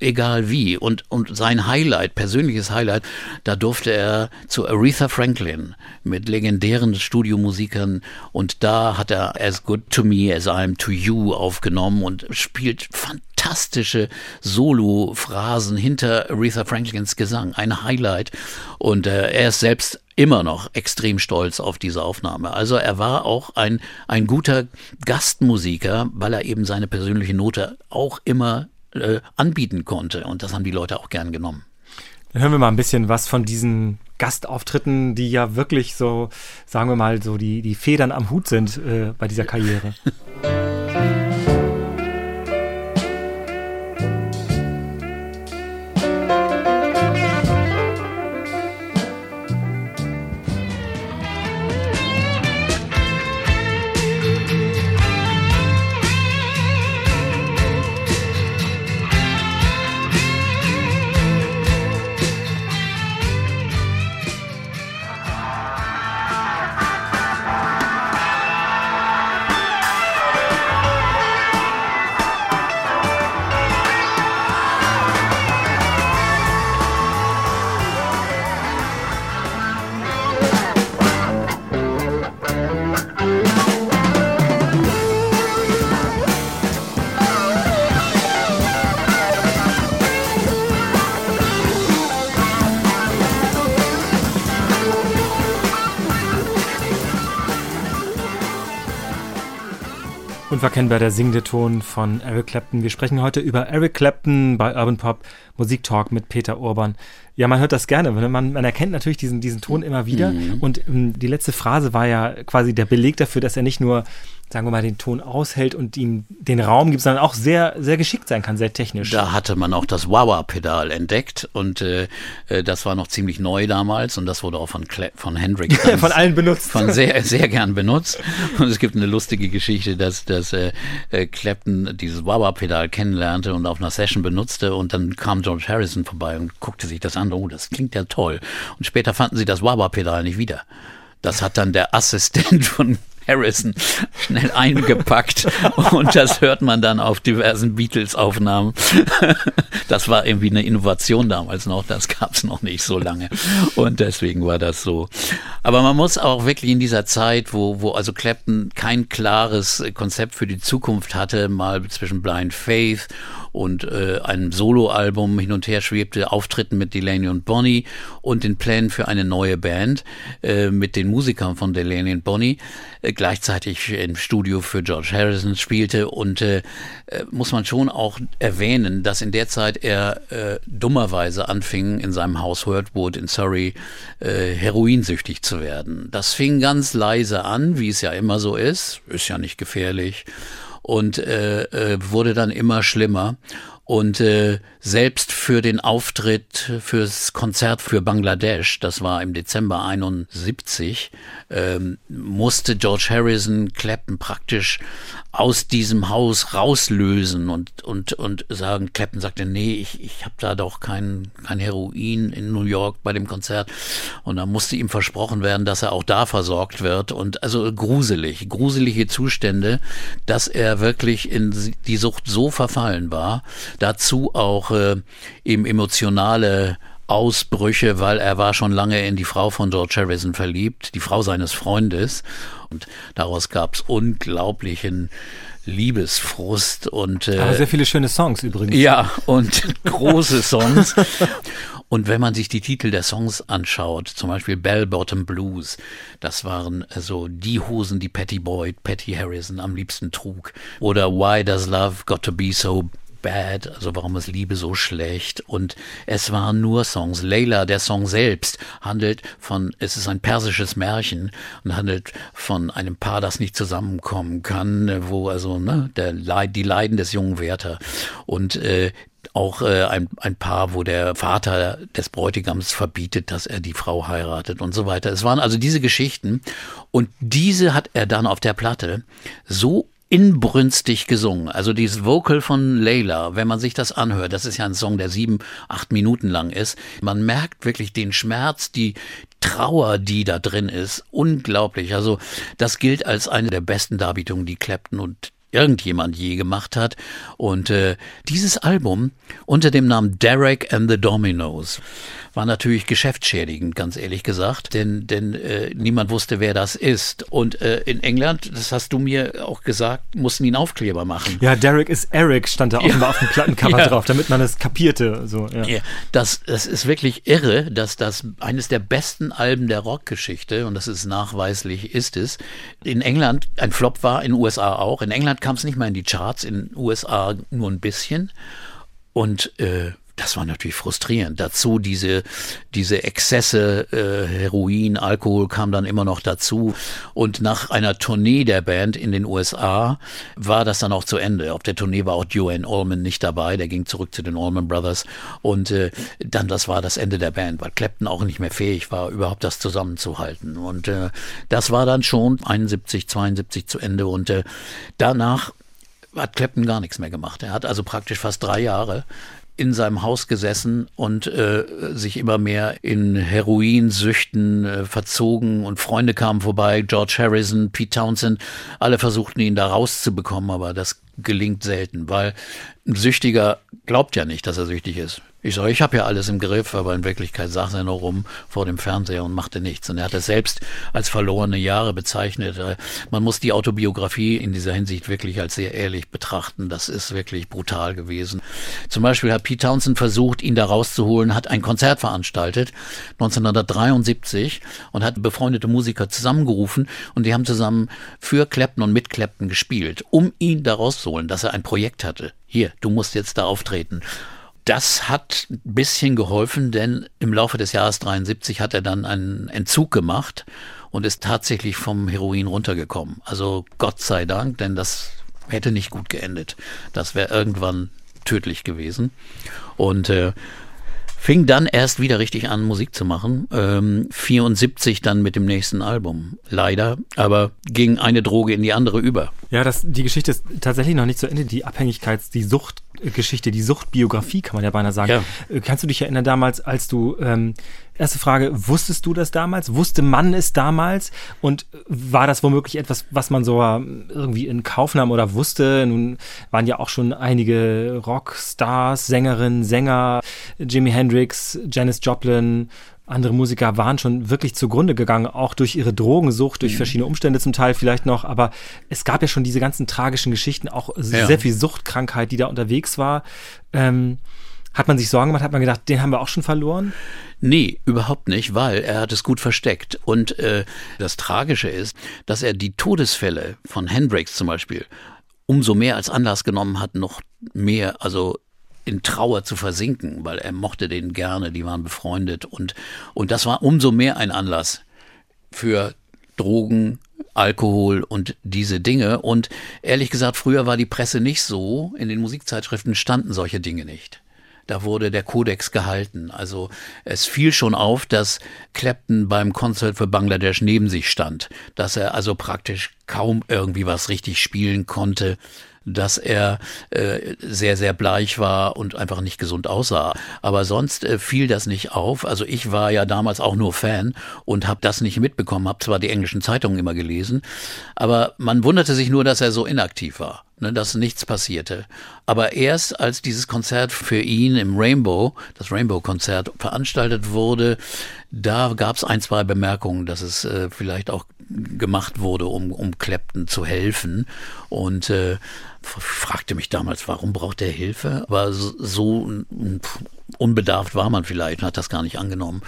egal wie. Und, und sein Highlight, persönliches Highlight, da durfte er zu Aretha Franklin mit legendären Studiomusikern und da hat er As Good to Me as I'm to You aufgenommen und spielt fantastische Solo-Phrasen hinter Aretha Franklins Gesang. Ein Highlight. Und äh, er ist selbst immer noch extrem stolz auf diese Aufnahme. Also er war auch ein, ein guter Gastmusiker, weil er eben seine persönliche Note auch immer äh, anbieten konnte. Und das haben die Leute auch gern genommen. Dann hören wir mal ein bisschen was von diesen Gastauftritten, die ja wirklich so, sagen wir mal, so die, die Federn am Hut sind äh, bei dieser Karriere. [LAUGHS] Unverkennbar der singende Ton von Eric Clapton. Wir sprechen heute über Eric Clapton bei Urban Pop Musik Talk mit Peter Urban. Ja, man hört das gerne. Man, man erkennt natürlich diesen, diesen Ton immer wieder. Mhm. Und ähm, die letzte Phrase war ja quasi der Beleg dafür, dass er nicht nur sagen wir mal, den Ton aushält und ihm den Raum gibt, sondern auch sehr, sehr geschickt sein kann, sehr technisch. Da hatte man auch das Wawa-Pedal entdeckt und äh, äh das war noch ziemlich neu damals und das wurde auch von, Cle von Hendrix [LAUGHS] von allen benutzt. Von [LAUGHS] sehr, sehr gern benutzt. Und es gibt eine lustige Geschichte, dass, dass äh, äh Clapton dieses Wawa-Pedal kennenlernte und auf einer Session benutzte und dann kam George Harrison vorbei und guckte sich das an, oh, das klingt ja toll. Und später fanden sie das Wawa-Pedal nicht wieder. Das hat dann der Assistent von Harrison schnell eingepackt und das hört man dann auf diversen Beatles-Aufnahmen. Das war irgendwie eine Innovation damals noch, das gab es noch nicht so lange und deswegen war das so. Aber man muss auch wirklich in dieser Zeit, wo, wo also Clapton kein klares Konzept für die Zukunft hatte, mal zwischen Blind Faith und äh, einem Soloalbum hin und her schwebte, Auftritten mit Delaney und Bonnie und den Plänen für eine neue Band äh, mit den Musikern von Delaney und Bonnie, äh, gleichzeitig im Studio für George Harrison spielte. Und äh, äh, muss man schon auch erwähnen, dass in der Zeit er äh, dummerweise anfing, in seinem Haus Hurtwood in Surrey äh, heroinsüchtig zu werden. Das fing ganz leise an, wie es ja immer so ist, ist ja nicht gefährlich und äh, äh, wurde dann immer schlimmer. Und äh, selbst für den Auftritt fürs Konzert für Bangladesch, das war im Dezember 71, ähm, musste George Harrison Clapton praktisch aus diesem Haus rauslösen und, und, und sagen, Clapton sagte, nee, ich, ich habe da doch kein, kein Heroin in New York bei dem Konzert. Und da musste ihm versprochen werden, dass er auch da versorgt wird. Und also gruselig, gruselige Zustände, dass er wirklich in die Sucht so verfallen war. Dazu auch äh, eben emotionale Ausbrüche, weil er war schon lange in die Frau von George Harrison verliebt, die Frau seines Freundes. Und daraus gab es unglaublichen Liebesfrust und äh, Aber sehr viele schöne Songs übrigens. Ja, und [LAUGHS] große Songs. Und wenn man sich die Titel der Songs anschaut, zum Beispiel Bell Bottom Blues, das waren also die Hosen, die Patty Boyd, Patty Harrison am liebsten trug. Oder Why Does Love Got to Be So Bad, also warum ist Liebe so schlecht? Und es waren nur Songs. Layla, der Song selbst, handelt von, es ist ein persisches Märchen und handelt von einem Paar, das nicht zusammenkommen kann, wo also ne, der Leid, die Leiden des jungen Werther und äh, auch äh, ein, ein Paar, wo der Vater des Bräutigams verbietet, dass er die Frau heiratet und so weiter. Es waren also diese Geschichten und diese hat er dann auf der Platte so inbrünstig gesungen. Also dieses Vocal von Layla, wenn man sich das anhört, das ist ja ein Song, der sieben, acht Minuten lang ist. Man merkt wirklich den Schmerz, die Trauer, die da drin ist. Unglaublich. Also das gilt als eine der besten Darbietungen, die Clapton und irgendjemand je gemacht hat. Und äh, dieses Album unter dem Namen Derek and the Dominoes war natürlich geschäftsschädigend, ganz ehrlich gesagt, denn, denn äh, niemand wusste, wer das ist. Und äh, in England, das hast du mir auch gesagt, mussten ihn Aufkleber machen. Ja, Derek ist Eric, stand da offenbar ja. auf dem Plattencover [LAUGHS] ja. drauf, damit man es kapierte. So, ja. ja. das, das ist wirklich irre, dass das eines der besten Alben der Rockgeschichte, und das ist nachweislich, ist es, in England ein Flop war, in den USA auch. In England kam es nicht mal in die Charts, in den USA nur ein bisschen. Und äh, das war natürlich frustrierend. Dazu diese, diese Exzesse, äh, Heroin, Alkohol kam dann immer noch dazu. Und nach einer Tournee der Band in den USA war das dann auch zu Ende. Auf der Tournee war auch Joanne Allman nicht dabei. Der ging zurück zu den Allman Brothers. Und äh, dann, das war das Ende der Band, weil Clapton auch nicht mehr fähig war, überhaupt das zusammenzuhalten. Und äh, das war dann schon 71, 72 zu Ende. Und äh, danach hat Clapton gar nichts mehr gemacht. Er hat also praktisch fast drei Jahre in seinem Haus gesessen und äh, sich immer mehr in Heroinsüchten äh, verzogen und Freunde kamen vorbei, George Harrison, Pete Townsend, alle versuchten ihn da rauszubekommen, aber das gelingt selten, weil ein Süchtiger glaubt ja nicht, dass er süchtig ist. Ich sage, ich habe ja alles im Griff, aber in Wirklichkeit saß er nur rum vor dem Fernseher und machte nichts. Und er hat es selbst als verlorene Jahre bezeichnet. Äh, man muss die Autobiografie in dieser Hinsicht wirklich als sehr ehrlich betrachten. Das ist wirklich brutal gewesen. Zum Beispiel hat Pete Townsend versucht, ihn da rauszuholen, hat ein Konzert veranstaltet, 1973, und hat befreundete Musiker zusammengerufen und die haben zusammen für Clapton und mit Clapton gespielt, um ihn da rauszuholen, dass er ein Projekt hatte. Hier, du musst jetzt da auftreten. Das hat ein bisschen geholfen, denn im Laufe des Jahres 73 hat er dann einen Entzug gemacht und ist tatsächlich vom Heroin runtergekommen. Also Gott sei Dank, denn das hätte nicht gut geendet. Das wäre irgendwann tödlich gewesen. Und äh, fing dann erst wieder richtig an, Musik zu machen. Ähm, 74 dann mit dem nächsten Album. Leider, aber ging eine Droge in die andere über. Ja, das, die Geschichte ist tatsächlich noch nicht zu Ende. Die Abhängigkeits-, die Suchtgeschichte, die Suchtbiografie, kann man ja beinahe sagen. Ja. Äh, kannst du dich erinnern damals, als du, ähm, erste Frage, wusstest du das damals? Wusste man es damals? Und war das womöglich etwas, was man so irgendwie in Kauf nahm oder wusste? Nun waren ja auch schon einige Rockstars, Sängerinnen, Sänger, Jimi Hendrix, Janis Joplin, andere Musiker waren schon wirklich zugrunde gegangen, auch durch ihre Drogensucht, durch mhm. verschiedene Umstände zum Teil vielleicht noch. Aber es gab ja schon diese ganzen tragischen Geschichten, auch ja. sehr viel Suchtkrankheit, die da unterwegs war. Ähm, hat man sich Sorgen gemacht? Hat man gedacht, den haben wir auch schon verloren? Nee, überhaupt nicht, weil er hat es gut versteckt. Und äh, das Tragische ist, dass er die Todesfälle von Hendrix zum Beispiel umso mehr als Anlass genommen hat, noch mehr, also in Trauer zu versinken, weil er mochte den gerne, die waren befreundet und, und das war umso mehr ein Anlass für Drogen, Alkohol und diese Dinge. Und ehrlich gesagt, früher war die Presse nicht so, in den Musikzeitschriften standen solche Dinge nicht. Da wurde der Kodex gehalten. Also es fiel schon auf, dass Clapton beim Konzert für Bangladesch neben sich stand, dass er also praktisch kaum irgendwie was richtig spielen konnte dass er äh, sehr, sehr bleich war und einfach nicht gesund aussah. Aber sonst äh, fiel das nicht auf. Also ich war ja damals auch nur Fan und habe das nicht mitbekommen, habe zwar die englischen Zeitungen immer gelesen, aber man wunderte sich nur, dass er so inaktiv war. Ne, dass nichts passierte. Aber erst als dieses Konzert für ihn im Rainbow, das Rainbow-Konzert veranstaltet wurde, da gab es ein, zwei Bemerkungen, dass es äh, vielleicht auch gemacht wurde, um, um Clapton zu helfen. Und äh, fragte mich damals, warum braucht er Hilfe? Aber so unbedarft war man vielleicht hat das gar nicht angenommen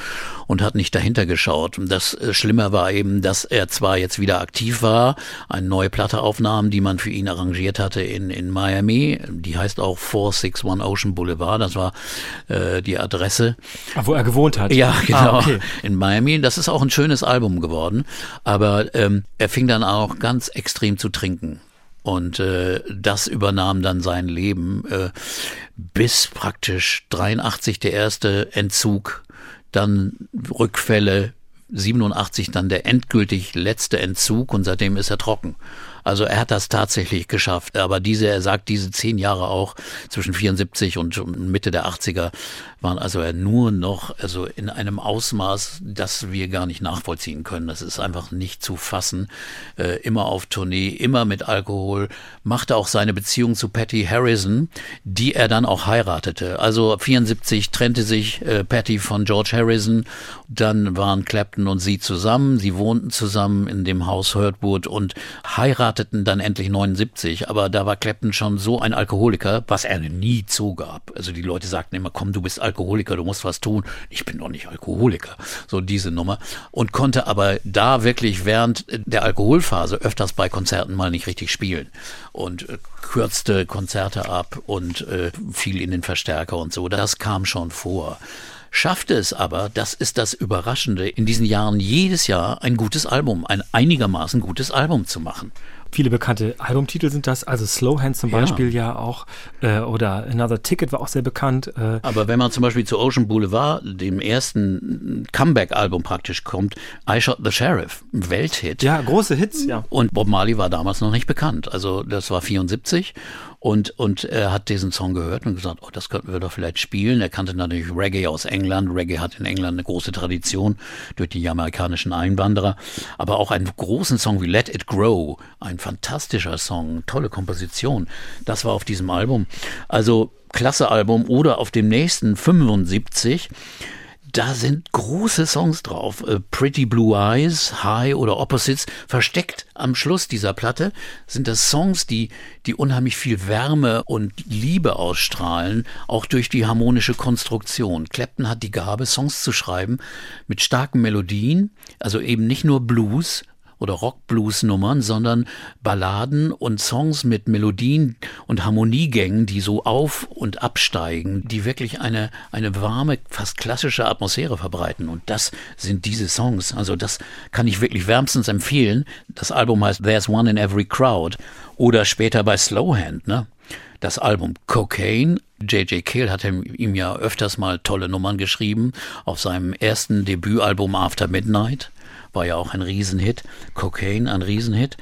und hat nicht dahinter geschaut. Das äh, Schlimme war eben, dass er zwar jetzt wieder aktiv war, eine neue Platte aufnahm, die man für ihn arrangiert hatte in, in Miami. Die heißt auch 461 Ocean Boulevard. Das war äh, die Adresse. Ach, wo er gewohnt hat. Ja, genau. Ah, okay. In Miami. Das ist auch ein schönes Album geworden. Aber ähm, er fing dann auch ganz extrem zu trinken. Und äh, das übernahm dann sein Leben, äh, bis praktisch 83 der erste Entzug, dann Rückfälle, 87 dann der endgültig letzte Entzug und seitdem ist er trocken. Also er hat das tatsächlich geschafft. Aber diese, er sagt, diese zehn Jahre auch zwischen 74 und Mitte der 80er waren also nur noch, also in einem Ausmaß, das wir gar nicht nachvollziehen können. Das ist einfach nicht zu fassen. Äh, immer auf Tournee, immer mit Alkohol, machte auch seine Beziehung zu Patty Harrison, die er dann auch heiratete. Also 74 trennte sich äh, Patty von George Harrison. Dann waren Clapton und sie zusammen. Sie wohnten zusammen in dem Haus Hurtwood und heirateten dann endlich 79, aber da war Clapton schon so ein Alkoholiker, was er nie zugab. Also die Leute sagten immer, komm, du bist Alkoholiker, du musst was tun. Ich bin doch nicht Alkoholiker. So diese Nummer. Und konnte aber da wirklich während der Alkoholphase öfters bei Konzerten mal nicht richtig spielen. Und äh, kürzte Konzerte ab und äh, fiel in den Verstärker und so. Das kam schon vor schaffte es aber, das ist das Überraschende, in diesen Jahren jedes Jahr ein gutes Album, ein einigermaßen gutes Album zu machen. Viele bekannte Albumtitel sind das, also Slowhand zum Beispiel ja, ja auch, äh, oder Another Ticket war auch sehr bekannt. Äh. Aber wenn man zum Beispiel zu Ocean Boulevard, dem ersten Comeback-Album praktisch kommt, I Shot the Sheriff, Welthit. Ja, große Hits, ja. Und Bob Marley war damals noch nicht bekannt, also das war 74 und, und er hat diesen Song gehört und gesagt, oh, das könnten wir doch vielleicht spielen. Er kannte natürlich Reggae aus England. Reggae hat in England eine große Tradition durch die jamaikanischen Einwanderer. Aber auch einen großen Song wie Let It Grow, ein fantastischer Song, tolle Komposition. Das war auf diesem Album. Also klasse Album oder auf dem nächsten 75 da sind große Songs drauf. Äh, Pretty Blue Eyes, High oder Opposites. Versteckt am Schluss dieser Platte sind das Songs, die, die unheimlich viel Wärme und Liebe ausstrahlen, auch durch die harmonische Konstruktion. Clapton hat die Gabe, Songs zu schreiben mit starken Melodien, also eben nicht nur Blues, oder Rock-Blues-Nummern, sondern Balladen und Songs mit Melodien und Harmoniegängen, die so auf und absteigen, die wirklich eine, eine warme, fast klassische Atmosphäre verbreiten. Und das sind diese Songs. Also das kann ich wirklich wärmstens empfehlen. Das Album heißt There's One in Every Crowd oder später bei Slowhand, ne? Das Album Cocaine J.J. Cale hat ihm ja öfters mal tolle Nummern geschrieben auf seinem ersten Debütalbum After Midnight war ja auch ein Riesenhit. Cocaine, ein Riesenhit.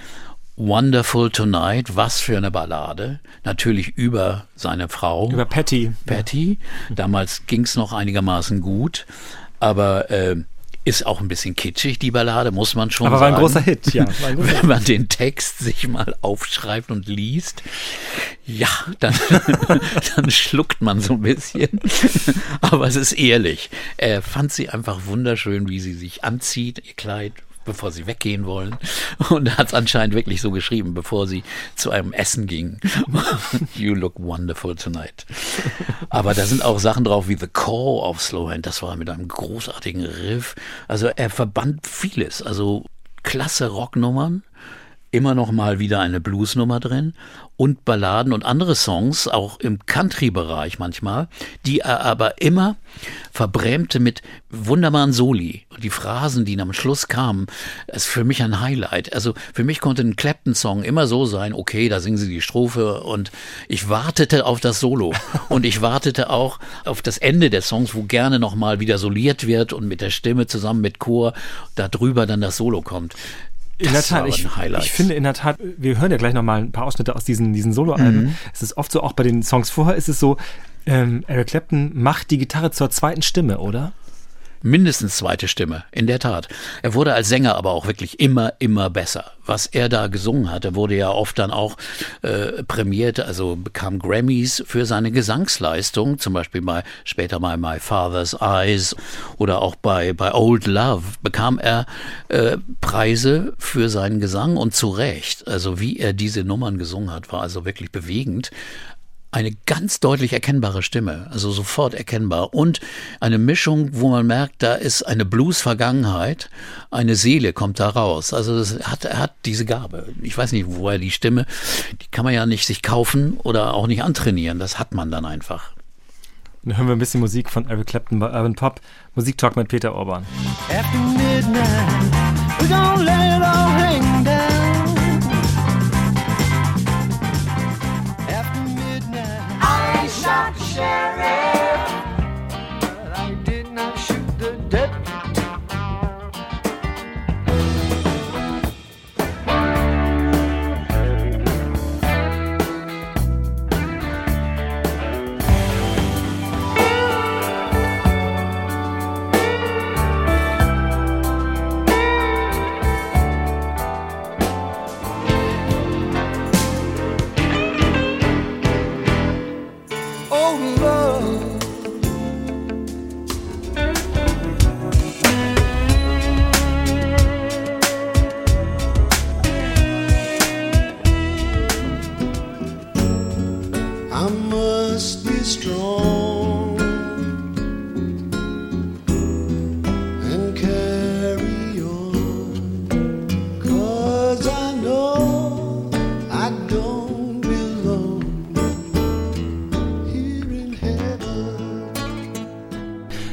Wonderful Tonight, was für eine Ballade. Natürlich über seine Frau. Über Patty. Patty. Damals ging es noch einigermaßen gut. Aber äh, ist auch ein bisschen kitschig, die Ballade, muss man schon Aber sagen. Aber war ein großer Hit, ja. [LAUGHS] Wenn man den Text sich mal aufschreibt und liest, ja, dann, [LAUGHS] dann schluckt man so ein bisschen. Aber es ist ehrlich. Er fand sie einfach wunderschön, wie sie sich anzieht, ihr Kleid, bevor sie weggehen wollen. [LAUGHS] Und hat es anscheinend wirklich so geschrieben, bevor sie zu einem Essen ging. [LAUGHS] you look wonderful tonight. Aber da sind auch Sachen drauf wie The Call of Slowhand. Das war mit einem großartigen Riff. Also er verband vieles. Also klasse Rocknummern immer noch mal wieder eine Bluesnummer drin und Balladen und andere Songs, auch im Country-Bereich manchmal, die er aber immer verbrämte mit wunderbaren Soli. Und die Phrasen, die am Schluss kamen, ist für mich ein Highlight. Also für mich konnte ein Clapton-Song immer so sein, okay, da singen sie die Strophe und ich wartete auf das Solo. [LAUGHS] Und ich wartete auch auf das Ende des Songs, wo gerne nochmal wieder soliert wird und mit der Stimme zusammen mit Chor darüber dann das Solo kommt in der Tat, ich, ich, finde in der Tat, wir hören ja gleich nochmal ein paar Ausschnitte aus diesen, diesen Soloalben. Mhm. Es ist oft so, auch bei den Songs vorher ist es so, ähm, Eric Clapton macht die Gitarre zur zweiten Stimme, oder? Mindestens zweite Stimme, in der Tat. Er wurde als Sänger aber auch wirklich immer, immer besser. Was er da gesungen hatte, wurde ja oft dann auch äh, prämiert, also bekam Grammys für seine Gesangsleistung, zum Beispiel bei später bei My Father's Eyes oder auch bei, bei Old Love bekam er äh, Preise für seinen Gesang und zu Recht. Also wie er diese Nummern gesungen hat, war also wirklich bewegend eine ganz deutlich erkennbare Stimme, also sofort erkennbar und eine Mischung, wo man merkt, da ist eine Blues-Vergangenheit, eine Seele kommt da raus. Also das hat, er hat diese Gabe. Ich weiß nicht, wo er die Stimme, die kann man ja nicht sich kaufen oder auch nicht antrainieren. Das hat man dann einfach. Dann hören wir ein bisschen Musik von Eric Clapton bei Urban Pop. Musiktalk mit Peter Orban. After midnight, we gon' let it all hang down. Shot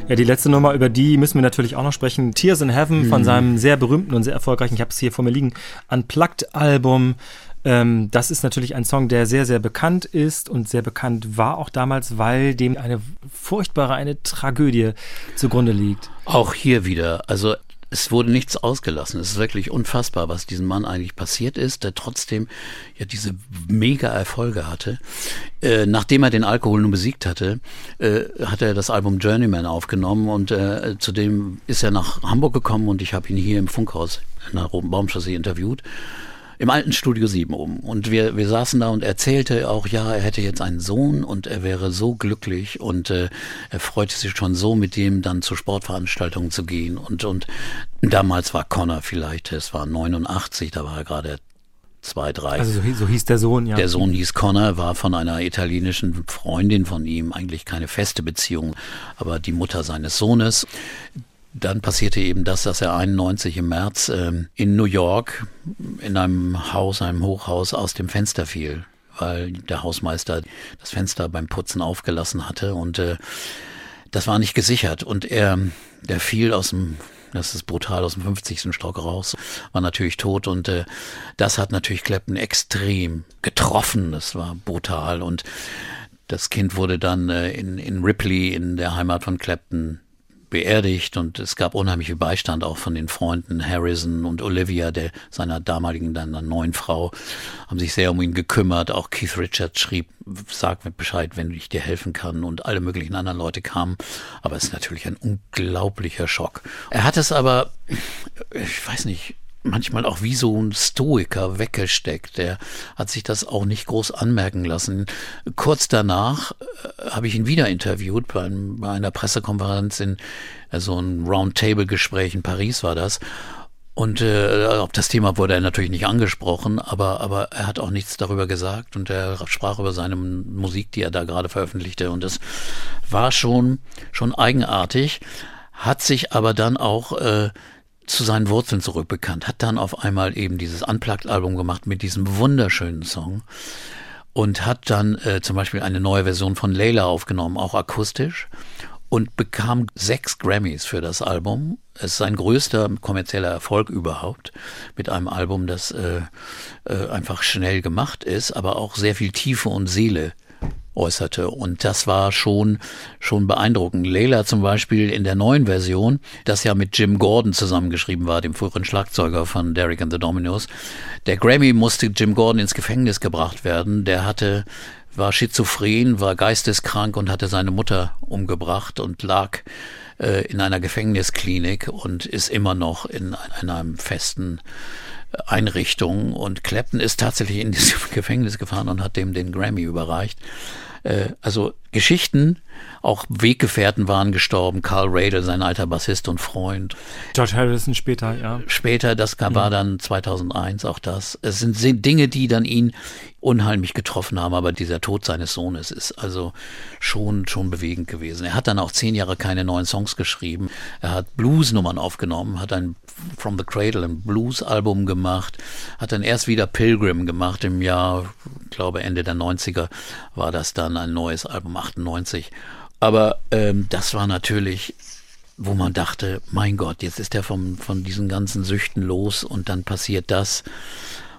Ja, die letzte Nummer, über die müssen wir natürlich auch noch sprechen. Tears in Heaven Mhm. von seinem sehr berühmten und sehr erfolgreichen, ich habe es hier vor mir liegen, Unplugged-Album. Ähm, das ist natürlich ein Song, der sehr, sehr bekannt ist und sehr bekannt war auch damals, weil dem eine furchtbare, eine Tragödie zugrunde liegt. Auch hier wieder, also es wurde nichts ausgelassen. Es ist wirklich unfassbar, was diesem Mann eigentlich passiert ist, der trotzdem ja diese mega Erfolge hatte. Äh, nachdem er den Alkohol nun besiegt hatte, äh, hat er das Album Journeyman aufgenommen und äh, zudem ist er nach Hamburg gekommen und ich habe ihn hier im Funkhaus in der Roten Baumchaussee interviewt. Im alten Studio 7 oben. Und wir, wir saßen da und erzählte auch, ja, er hätte jetzt einen Sohn und er wäre so glücklich und äh, er freute sich schon so, mit dem dann zu Sportveranstaltungen zu gehen. Und, und damals war Connor vielleicht, es war 89, da war er gerade zwei, drei. Also so, hieß- so hieß der Sohn, ja. Der Sohn hieß Connor, war von einer italienischen Freundin von ihm, eigentlich keine feste Beziehung, aber die Mutter seines Sohnes. Dann passierte eben das, dass er 91 im März ähm, in New York in einem Haus, einem Hochhaus aus dem Fenster fiel, weil der Hausmeister das Fenster beim Putzen aufgelassen hatte und äh, das war nicht gesichert und er, der fiel aus dem das ist brutal aus dem 50. Stock raus, war natürlich tot und äh, das hat natürlich Clapton extrem getroffen. Das war brutal und das Kind wurde dann äh, in, in Ripley, in der Heimat von Clapton, beerdigt und es gab unheimlich viel Beistand auch von den Freunden Harrison und Olivia, der seiner damaligen dann neuen Frau, haben sich sehr um ihn gekümmert. Auch Keith Richards schrieb, sag mir Bescheid, wenn ich dir helfen kann und alle möglichen anderen Leute kamen. Aber es ist natürlich ein unglaublicher Schock. Er hat es aber, ich weiß nicht, manchmal auch wie so ein Stoiker weggesteckt. Der hat sich das auch nicht groß anmerken lassen. Kurz danach äh, habe ich ihn wieder interviewt bei, bei einer Pressekonferenz in äh, so ein Roundtable-Gespräch in Paris war das. Und äh, auf das Thema wurde er natürlich nicht angesprochen, aber, aber er hat auch nichts darüber gesagt und er sprach über seine Musik, die er da gerade veröffentlichte. Und es war schon, schon eigenartig, hat sich aber dann auch äh, zu seinen Wurzeln zurückbekannt, hat dann auf einmal eben dieses Unplugged-Album gemacht mit diesem wunderschönen Song und hat dann äh, zum Beispiel eine neue Version von Layla aufgenommen, auch akustisch und bekam sechs Grammys für das Album. Es ist sein größter kommerzieller Erfolg überhaupt mit einem Album, das äh, äh, einfach schnell gemacht ist, aber auch sehr viel Tiefe und Seele äußerte. Und das war schon, schon beeindruckend. Layla zum Beispiel in der neuen Version, das ja mit Jim Gordon zusammengeschrieben war, dem früheren Schlagzeuger von Derek and the Dominos. Der Grammy musste Jim Gordon ins Gefängnis gebracht werden. Der hatte, war schizophren, war geisteskrank und hatte seine Mutter umgebracht und lag äh, in einer Gefängnisklinik und ist immer noch in einer festen Einrichtung. Und Clapton ist tatsächlich in dieses [LAUGHS] Gefängnis gefahren und hat dem den Grammy überreicht. Äh, also Geschichten, auch Weggefährten waren gestorben. Carl Radle, sein alter Bassist und Freund. George Harrison später, ja. Später, das war dann 2001 auch das. Es sind Dinge, die dann ihn unheimlich getroffen haben, aber dieser Tod seines Sohnes ist also schon, schon bewegend gewesen. Er hat dann auch zehn Jahre keine neuen Songs geschrieben. Er hat Bluesnummern aufgenommen, hat ein From the Cradle ein Blues-Album gemacht, hat dann erst wieder Pilgrim gemacht im Jahr, glaube Ende der 90er war das dann ein neues Album, 98. Aber ähm, das war natürlich wo man dachte, mein Gott, jetzt ist er vom, von diesen ganzen Süchten los und dann passiert das.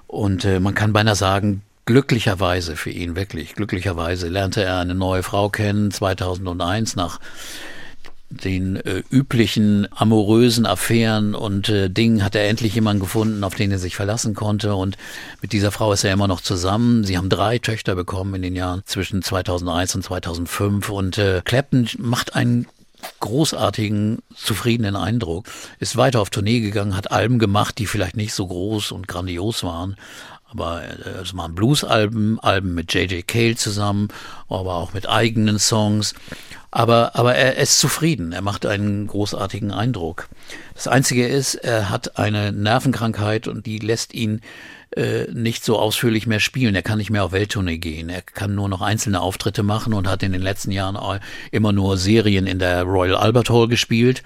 Und äh, man kann beinahe sagen, glücklicherweise für ihn, wirklich glücklicherweise, lernte er eine neue Frau kennen, 2001 nach den äh, üblichen amorösen Affären und äh, Dingen hat er endlich jemanden gefunden, auf den er sich verlassen konnte. Und mit dieser Frau ist er immer noch zusammen. Sie haben drei Töchter bekommen in den Jahren zwischen 2001 und 2005. Und äh, Clapton macht einen großartigen, zufriedenen Eindruck. Ist weiter auf Tournee gegangen, hat Alben gemacht, die vielleicht nicht so groß und grandios waren, aber äh, es waren Blues-Alben, Alben mit J.J. Cale zusammen, aber auch mit eigenen Songs. Aber, aber er ist zufrieden, er macht einen großartigen Eindruck. Das Einzige ist, er hat eine Nervenkrankheit und die lässt ihn äh, nicht so ausführlich mehr spielen. Er kann nicht mehr auf Welttournee gehen. Er kann nur noch einzelne Auftritte machen und hat in den letzten Jahren immer nur Serien in der Royal Albert Hall gespielt.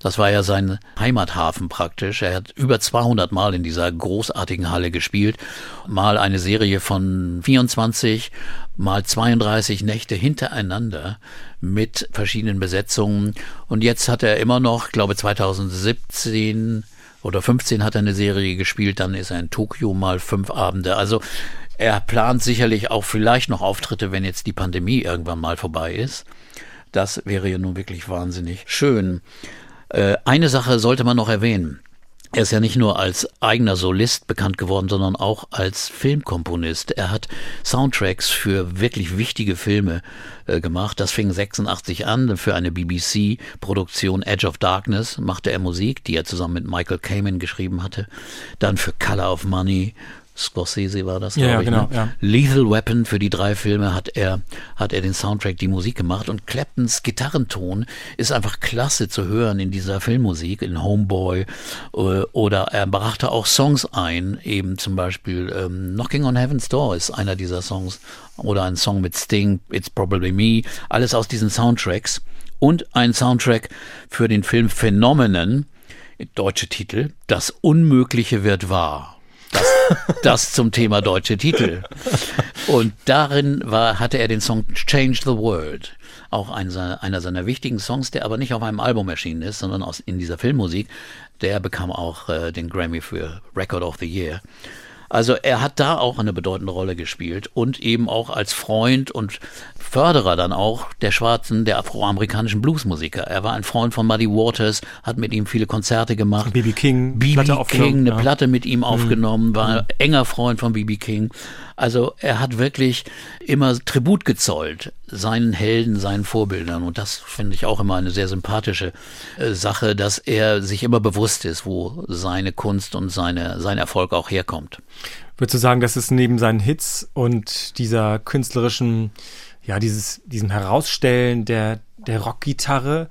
Das war ja sein Heimathafen praktisch. Er hat über 200 Mal in dieser großartigen Halle gespielt. Mal eine Serie von 24, mal 32 Nächte hintereinander mit verschiedenen Besetzungen. Und jetzt hat er immer noch, glaube 2017 oder 15 hat er eine Serie gespielt, dann ist er in Tokio mal fünf Abende. Also er plant sicherlich auch vielleicht noch Auftritte, wenn jetzt die Pandemie irgendwann mal vorbei ist. Das wäre ja nun wirklich wahnsinnig schön. Äh, eine Sache sollte man noch erwähnen. Er ist ja nicht nur als eigener Solist bekannt geworden, sondern auch als Filmkomponist. Er hat Soundtracks für wirklich wichtige Filme äh, gemacht. Das fing 86 an. Für eine BBC-Produktion Edge of Darkness machte er Musik, die er zusammen mit Michael Kamen geschrieben hatte. Dann für Color of Money, Scorsese war das, glaube ja, ich. Genau, ne? ja. Lethal Weapon für die drei Filme hat er, hat er den Soundtrack, die Musik gemacht und Claptons Gitarrenton ist einfach klasse zu hören in dieser Filmmusik, in Homeboy äh, oder er brachte auch Songs ein, eben zum Beispiel ähm, Knocking on Heaven's Door ist einer dieser Songs oder ein Song mit Sting, It's Probably Me, alles aus diesen Soundtracks und ein Soundtrack für den Film Phenomenon, deutsche Titel, Das Unmögliche wird wahr. Das, zum Thema deutsche Titel. Und darin war, hatte er den Song Change the World. Auch einer, einer seiner wichtigen Songs, der aber nicht auf einem Album erschienen ist, sondern aus, in dieser Filmmusik. Der bekam auch äh, den Grammy für Record of the Year. Also er hat da auch eine bedeutende Rolle gespielt und eben auch als Freund und Förderer dann auch der schwarzen, der afroamerikanischen Bluesmusiker. Er war ein Freund von Muddy Waters, hat mit ihm viele Konzerte gemacht. BB King, BB Platte King, eine ja. Platte mit ihm aufgenommen, war ein enger Freund von BB King. Also er hat wirklich immer Tribut gezollt seinen Helden, seinen Vorbildern. Und das finde ich auch immer eine sehr sympathische äh, Sache, dass er sich immer bewusst ist, wo seine Kunst und seine, sein Erfolg auch herkommt. Würdest du sagen, dass es neben seinen Hits und dieser künstlerischen, ja, dieses, diesem Herausstellen der, der Rockgitarre,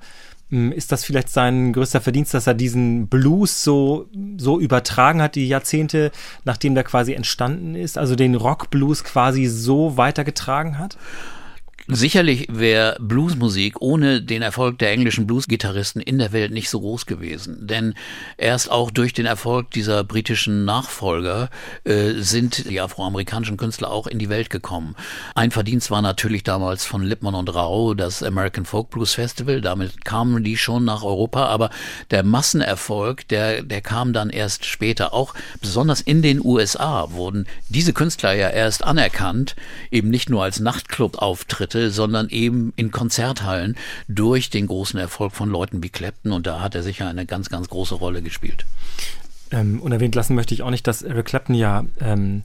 mh, ist das vielleicht sein größter Verdienst, dass er diesen Blues so, so übertragen hat, die Jahrzehnte, nachdem der quasi entstanden ist, also den Rockblues quasi so weitergetragen hat? Sicherlich wäre Bluesmusik ohne den Erfolg der englischen Bluesgitarristen in der Welt nicht so groß gewesen. Denn erst auch durch den Erfolg dieser britischen Nachfolger äh, sind die afroamerikanischen Künstler auch in die Welt gekommen. Ein Verdienst war natürlich damals von Lippmann und Rau das American Folk Blues Festival. Damit kamen die schon nach Europa. Aber der Massenerfolg, der, der kam dann erst später. Auch besonders in den USA wurden diese Künstler ja erst anerkannt, eben nicht nur als Nachtclub-Auftritte, sondern eben in Konzerthallen durch den großen Erfolg von Leuten wie Clapton und da hat er sicher eine ganz, ganz große Rolle gespielt. Ähm, unerwähnt lassen möchte ich auch nicht, dass Eric Clapton ja ähm,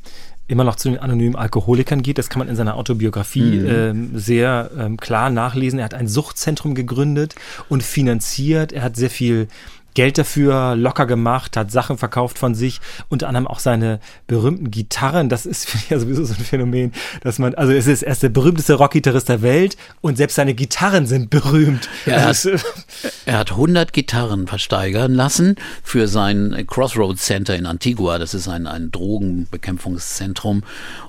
immer noch zu den anonymen Alkoholikern geht. Das kann man in seiner Autobiografie Mhm. ähm, sehr ähm, klar nachlesen. Er hat ein Suchtzentrum gegründet und finanziert. Er hat sehr viel Geld dafür locker gemacht, hat Sachen verkauft von sich, unter anderem auch seine berühmten Gitarren. Das ist [LAUGHS] ja sowieso so ein Phänomen, dass man, also es ist, er ist der berühmteste Rockgitarrist der Welt und selbst seine Gitarren sind berühmt. Er Also es- [LAUGHS] Er hat 100 Gitarren versteigern lassen für sein Crossroads Center in Antigua. Das ist ein, ein Drogenbekämpfungszentrum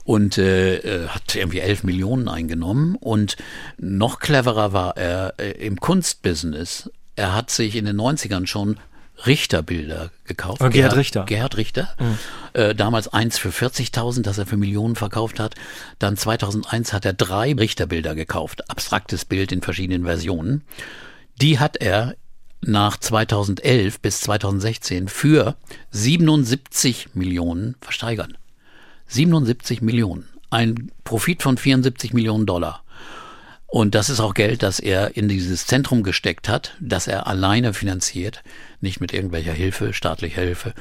und äh, äh, hat irgendwie 11 Millionen eingenommen. Und noch cleverer war er äh, im Kunstbusiness. Er hat sich in den 90ern schon Richterbilder gekauft. Oh, Gerhard Richter. Gerhard Richter. Äh, damals eins für 40.000, das er für Millionen verkauft hat. Dann 2001 hat er drei Richterbilder gekauft. Abstraktes Bild in verschiedenen Versionen. Die hat er nach 2011 bis 2016 für 77 Millionen versteigern. 77 Millionen. Ein Profit von 74 Millionen Dollar. Und das ist auch Geld, das er in dieses Zentrum gesteckt hat, das er alleine finanziert, nicht mit irgendwelcher Hilfe, staatlicher Hilfe.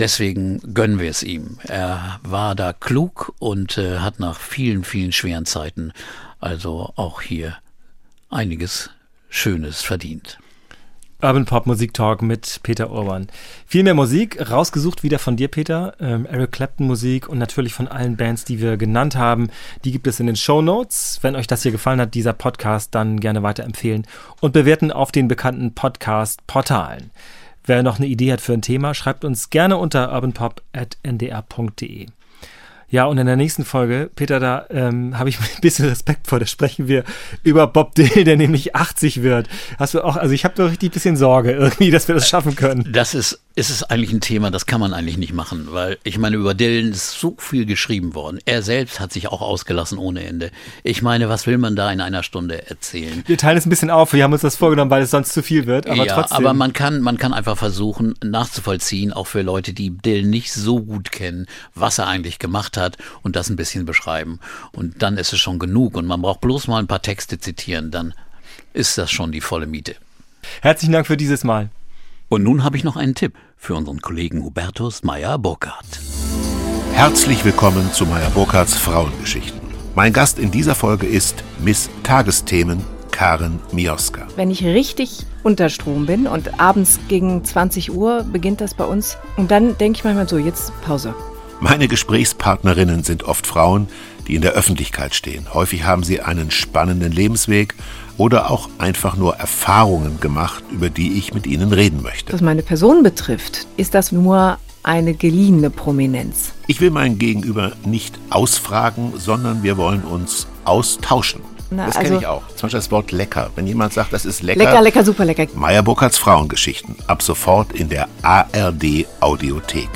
Deswegen gönnen wir es ihm. Er war da klug und äh, hat nach vielen, vielen schweren Zeiten also auch hier einiges Schönes verdient. Urban Pop Musik Talk mit Peter Urban. Viel mehr Musik, rausgesucht wieder von dir, Peter. Ähm, Eric Clapton Musik und natürlich von allen Bands, die wir genannt haben. Die gibt es in den Show Notes. Wenn euch das hier gefallen hat, dieser Podcast, dann gerne weiterempfehlen und bewerten auf den bekannten Podcast-Portalen. Wer noch eine Idee hat für ein Thema, schreibt uns gerne unter urbanpop.ndr.de. Ja, und in der nächsten Folge, Peter, da ähm, habe ich [LAUGHS] ein bisschen Respekt vor. Da sprechen wir über Bob Dylan, der nämlich 80 wird. Hast du auch, also ich habe da richtig ein bisschen Sorge irgendwie, dass wir das schaffen können. Das ist, ist es eigentlich ein Thema, das kann man eigentlich nicht machen, weil ich meine, über Dylan ist so viel geschrieben worden. Er selbst hat sich auch ausgelassen ohne Ende. Ich meine, was will man da in einer Stunde erzählen? Wir teilen es ein bisschen auf. Wir haben uns das vorgenommen, weil es sonst zu viel wird. Aber ja, trotzdem. aber man kann, man kann einfach versuchen nachzuvollziehen, auch für Leute, die Dylan nicht so gut kennen, was er eigentlich gemacht hat und das ein bisschen beschreiben. Und dann ist es schon genug und man braucht bloß mal ein paar Texte zitieren, dann ist das schon die volle Miete. Herzlichen Dank für dieses Mal. Und nun habe ich noch einen Tipp für unseren Kollegen Hubertus Meyer-Burkhardt. Herzlich willkommen zu Meyer Burkhardts Frauengeschichten. Mein Gast in dieser Folge ist Miss Tagesthemen Karen Mioska. Wenn ich richtig unter Strom bin und abends gegen 20 Uhr beginnt das bei uns und dann denke ich manchmal so, jetzt Pause. Meine Gesprächspartnerinnen sind oft Frauen, die in der Öffentlichkeit stehen. Häufig haben sie einen spannenden Lebensweg oder auch einfach nur Erfahrungen gemacht, über die ich mit ihnen reden möchte. Was meine Person betrifft, ist das nur eine geliehene Prominenz. Ich will mein Gegenüber nicht ausfragen, sondern wir wollen uns austauschen. Na, das kenne also- ich auch. Zum Beispiel das Wort lecker. Wenn jemand sagt, das ist lecker. Lecker, lecker, super lecker. Meyer Burkhardts Frauengeschichten. Ab sofort in der ARD Audiothek.